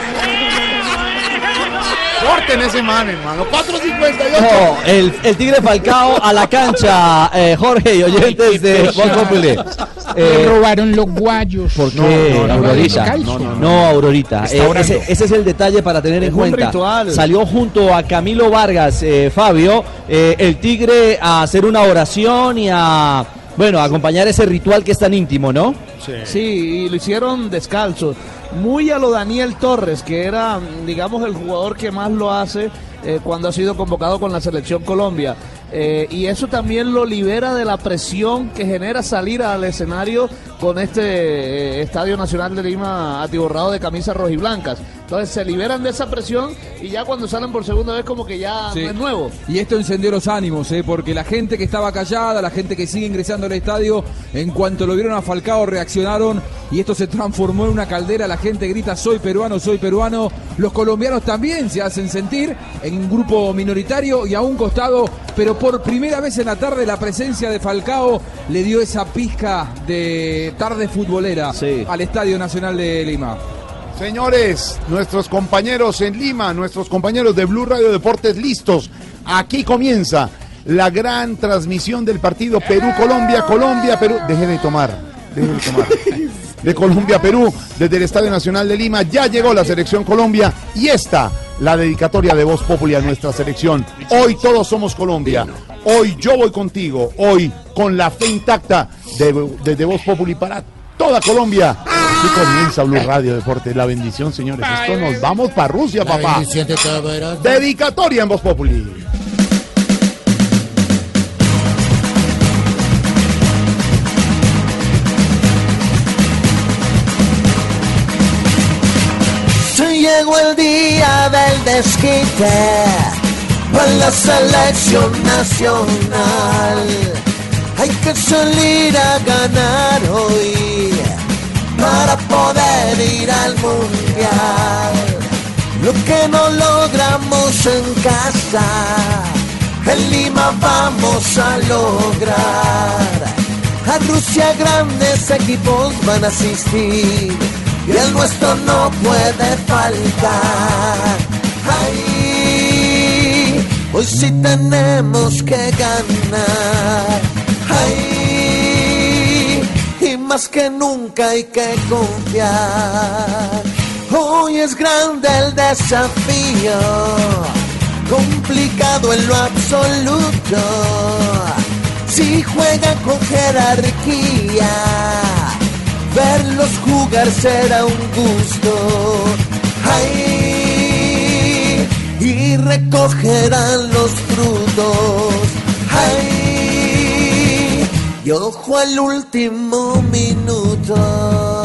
Corten ese man, hermano. 4.58. No, el, el Tigre Falcao a la cancha, eh, Jorge y oyentes de Voz Populi. Le Eh, robaron los guayos. ¿Por qué, no, no, Aurorita? no, no, No, Aurorita. Eh, ese, ese es el detalle para tener en Es cuenta. ritual. Salió junto a Camilo Vargas, eh, Fabio, eh, el Tigre a hacer una oración y a, bueno, a acompañar ese ritual que es tan íntimo, ¿no? Sí. y lo hicieron descalzos. Muy a lo Daniel Torres, que era, digamos, el jugador que más lo hace eh, cuando ha sido convocado con la selección Colombia. Eh, y eso también lo libera de la presión que genera salir al escenario con este eh, Estadio Nacional de Lima atiborrado de camisas rojiblancas. Entonces se liberan de esa presión y ya cuando salen por segunda vez como que ya Sí. no es nuevo. Y esto encendió los ánimos, ¿eh? porque la gente que estaba callada, la gente que sigue ingresando al estadio, en cuanto lo vieron a Falcao reaccionaron y esto se transformó en una caldera. La gente grita, soy peruano, soy peruano. Los colombianos también se hacen sentir en un grupo minoritario y a un costado, pero por primera vez en la tarde la presencia de Falcao le dio esa pizca de tarde futbolera al Estadio Nacional de Lima. Señores, nuestros compañeros en Lima, nuestros compañeros de Blue Radio Deportes listos. Aquí comienza la gran transmisión del partido Perú-Colombia, Colombia-Perú. Deje de tomar, deje de tomar. (laughs) De Colombia-Perú, desde el Estadio Nacional de Lima, ya llegó la selección Colombia y esta, la dedicatoria de Voz Populi a nuestra selección. Hoy todos somos Colombia. Hoy yo voy contigo. Hoy con la fe intacta de, de, Voz Populi para toda Colombia. Aquí comienza Blue Radio Deportes. La bendición, señores. Esto nos vamos para Rusia, La papá. de. Dedicatoria en Voz Populi. Se llegó el día del desquite con la selección nacional. Hay que salir a ganar hoy para poder ir al mundial. Lo que no logramos en casa, En Lima vamos a lograr. A Rusia grandes equipos van a asistir y el nuestro no puede faltar. Ay, hoy sí tenemos que ganar. Ay, y más que nunca hay que confiar. Hoy es grande el desafío, complicado en lo absoluto. Si juegan con jerarquía, verlos jugar será un gusto. Ay, y recogerán los frutos. Ay, y ojo al último minuto.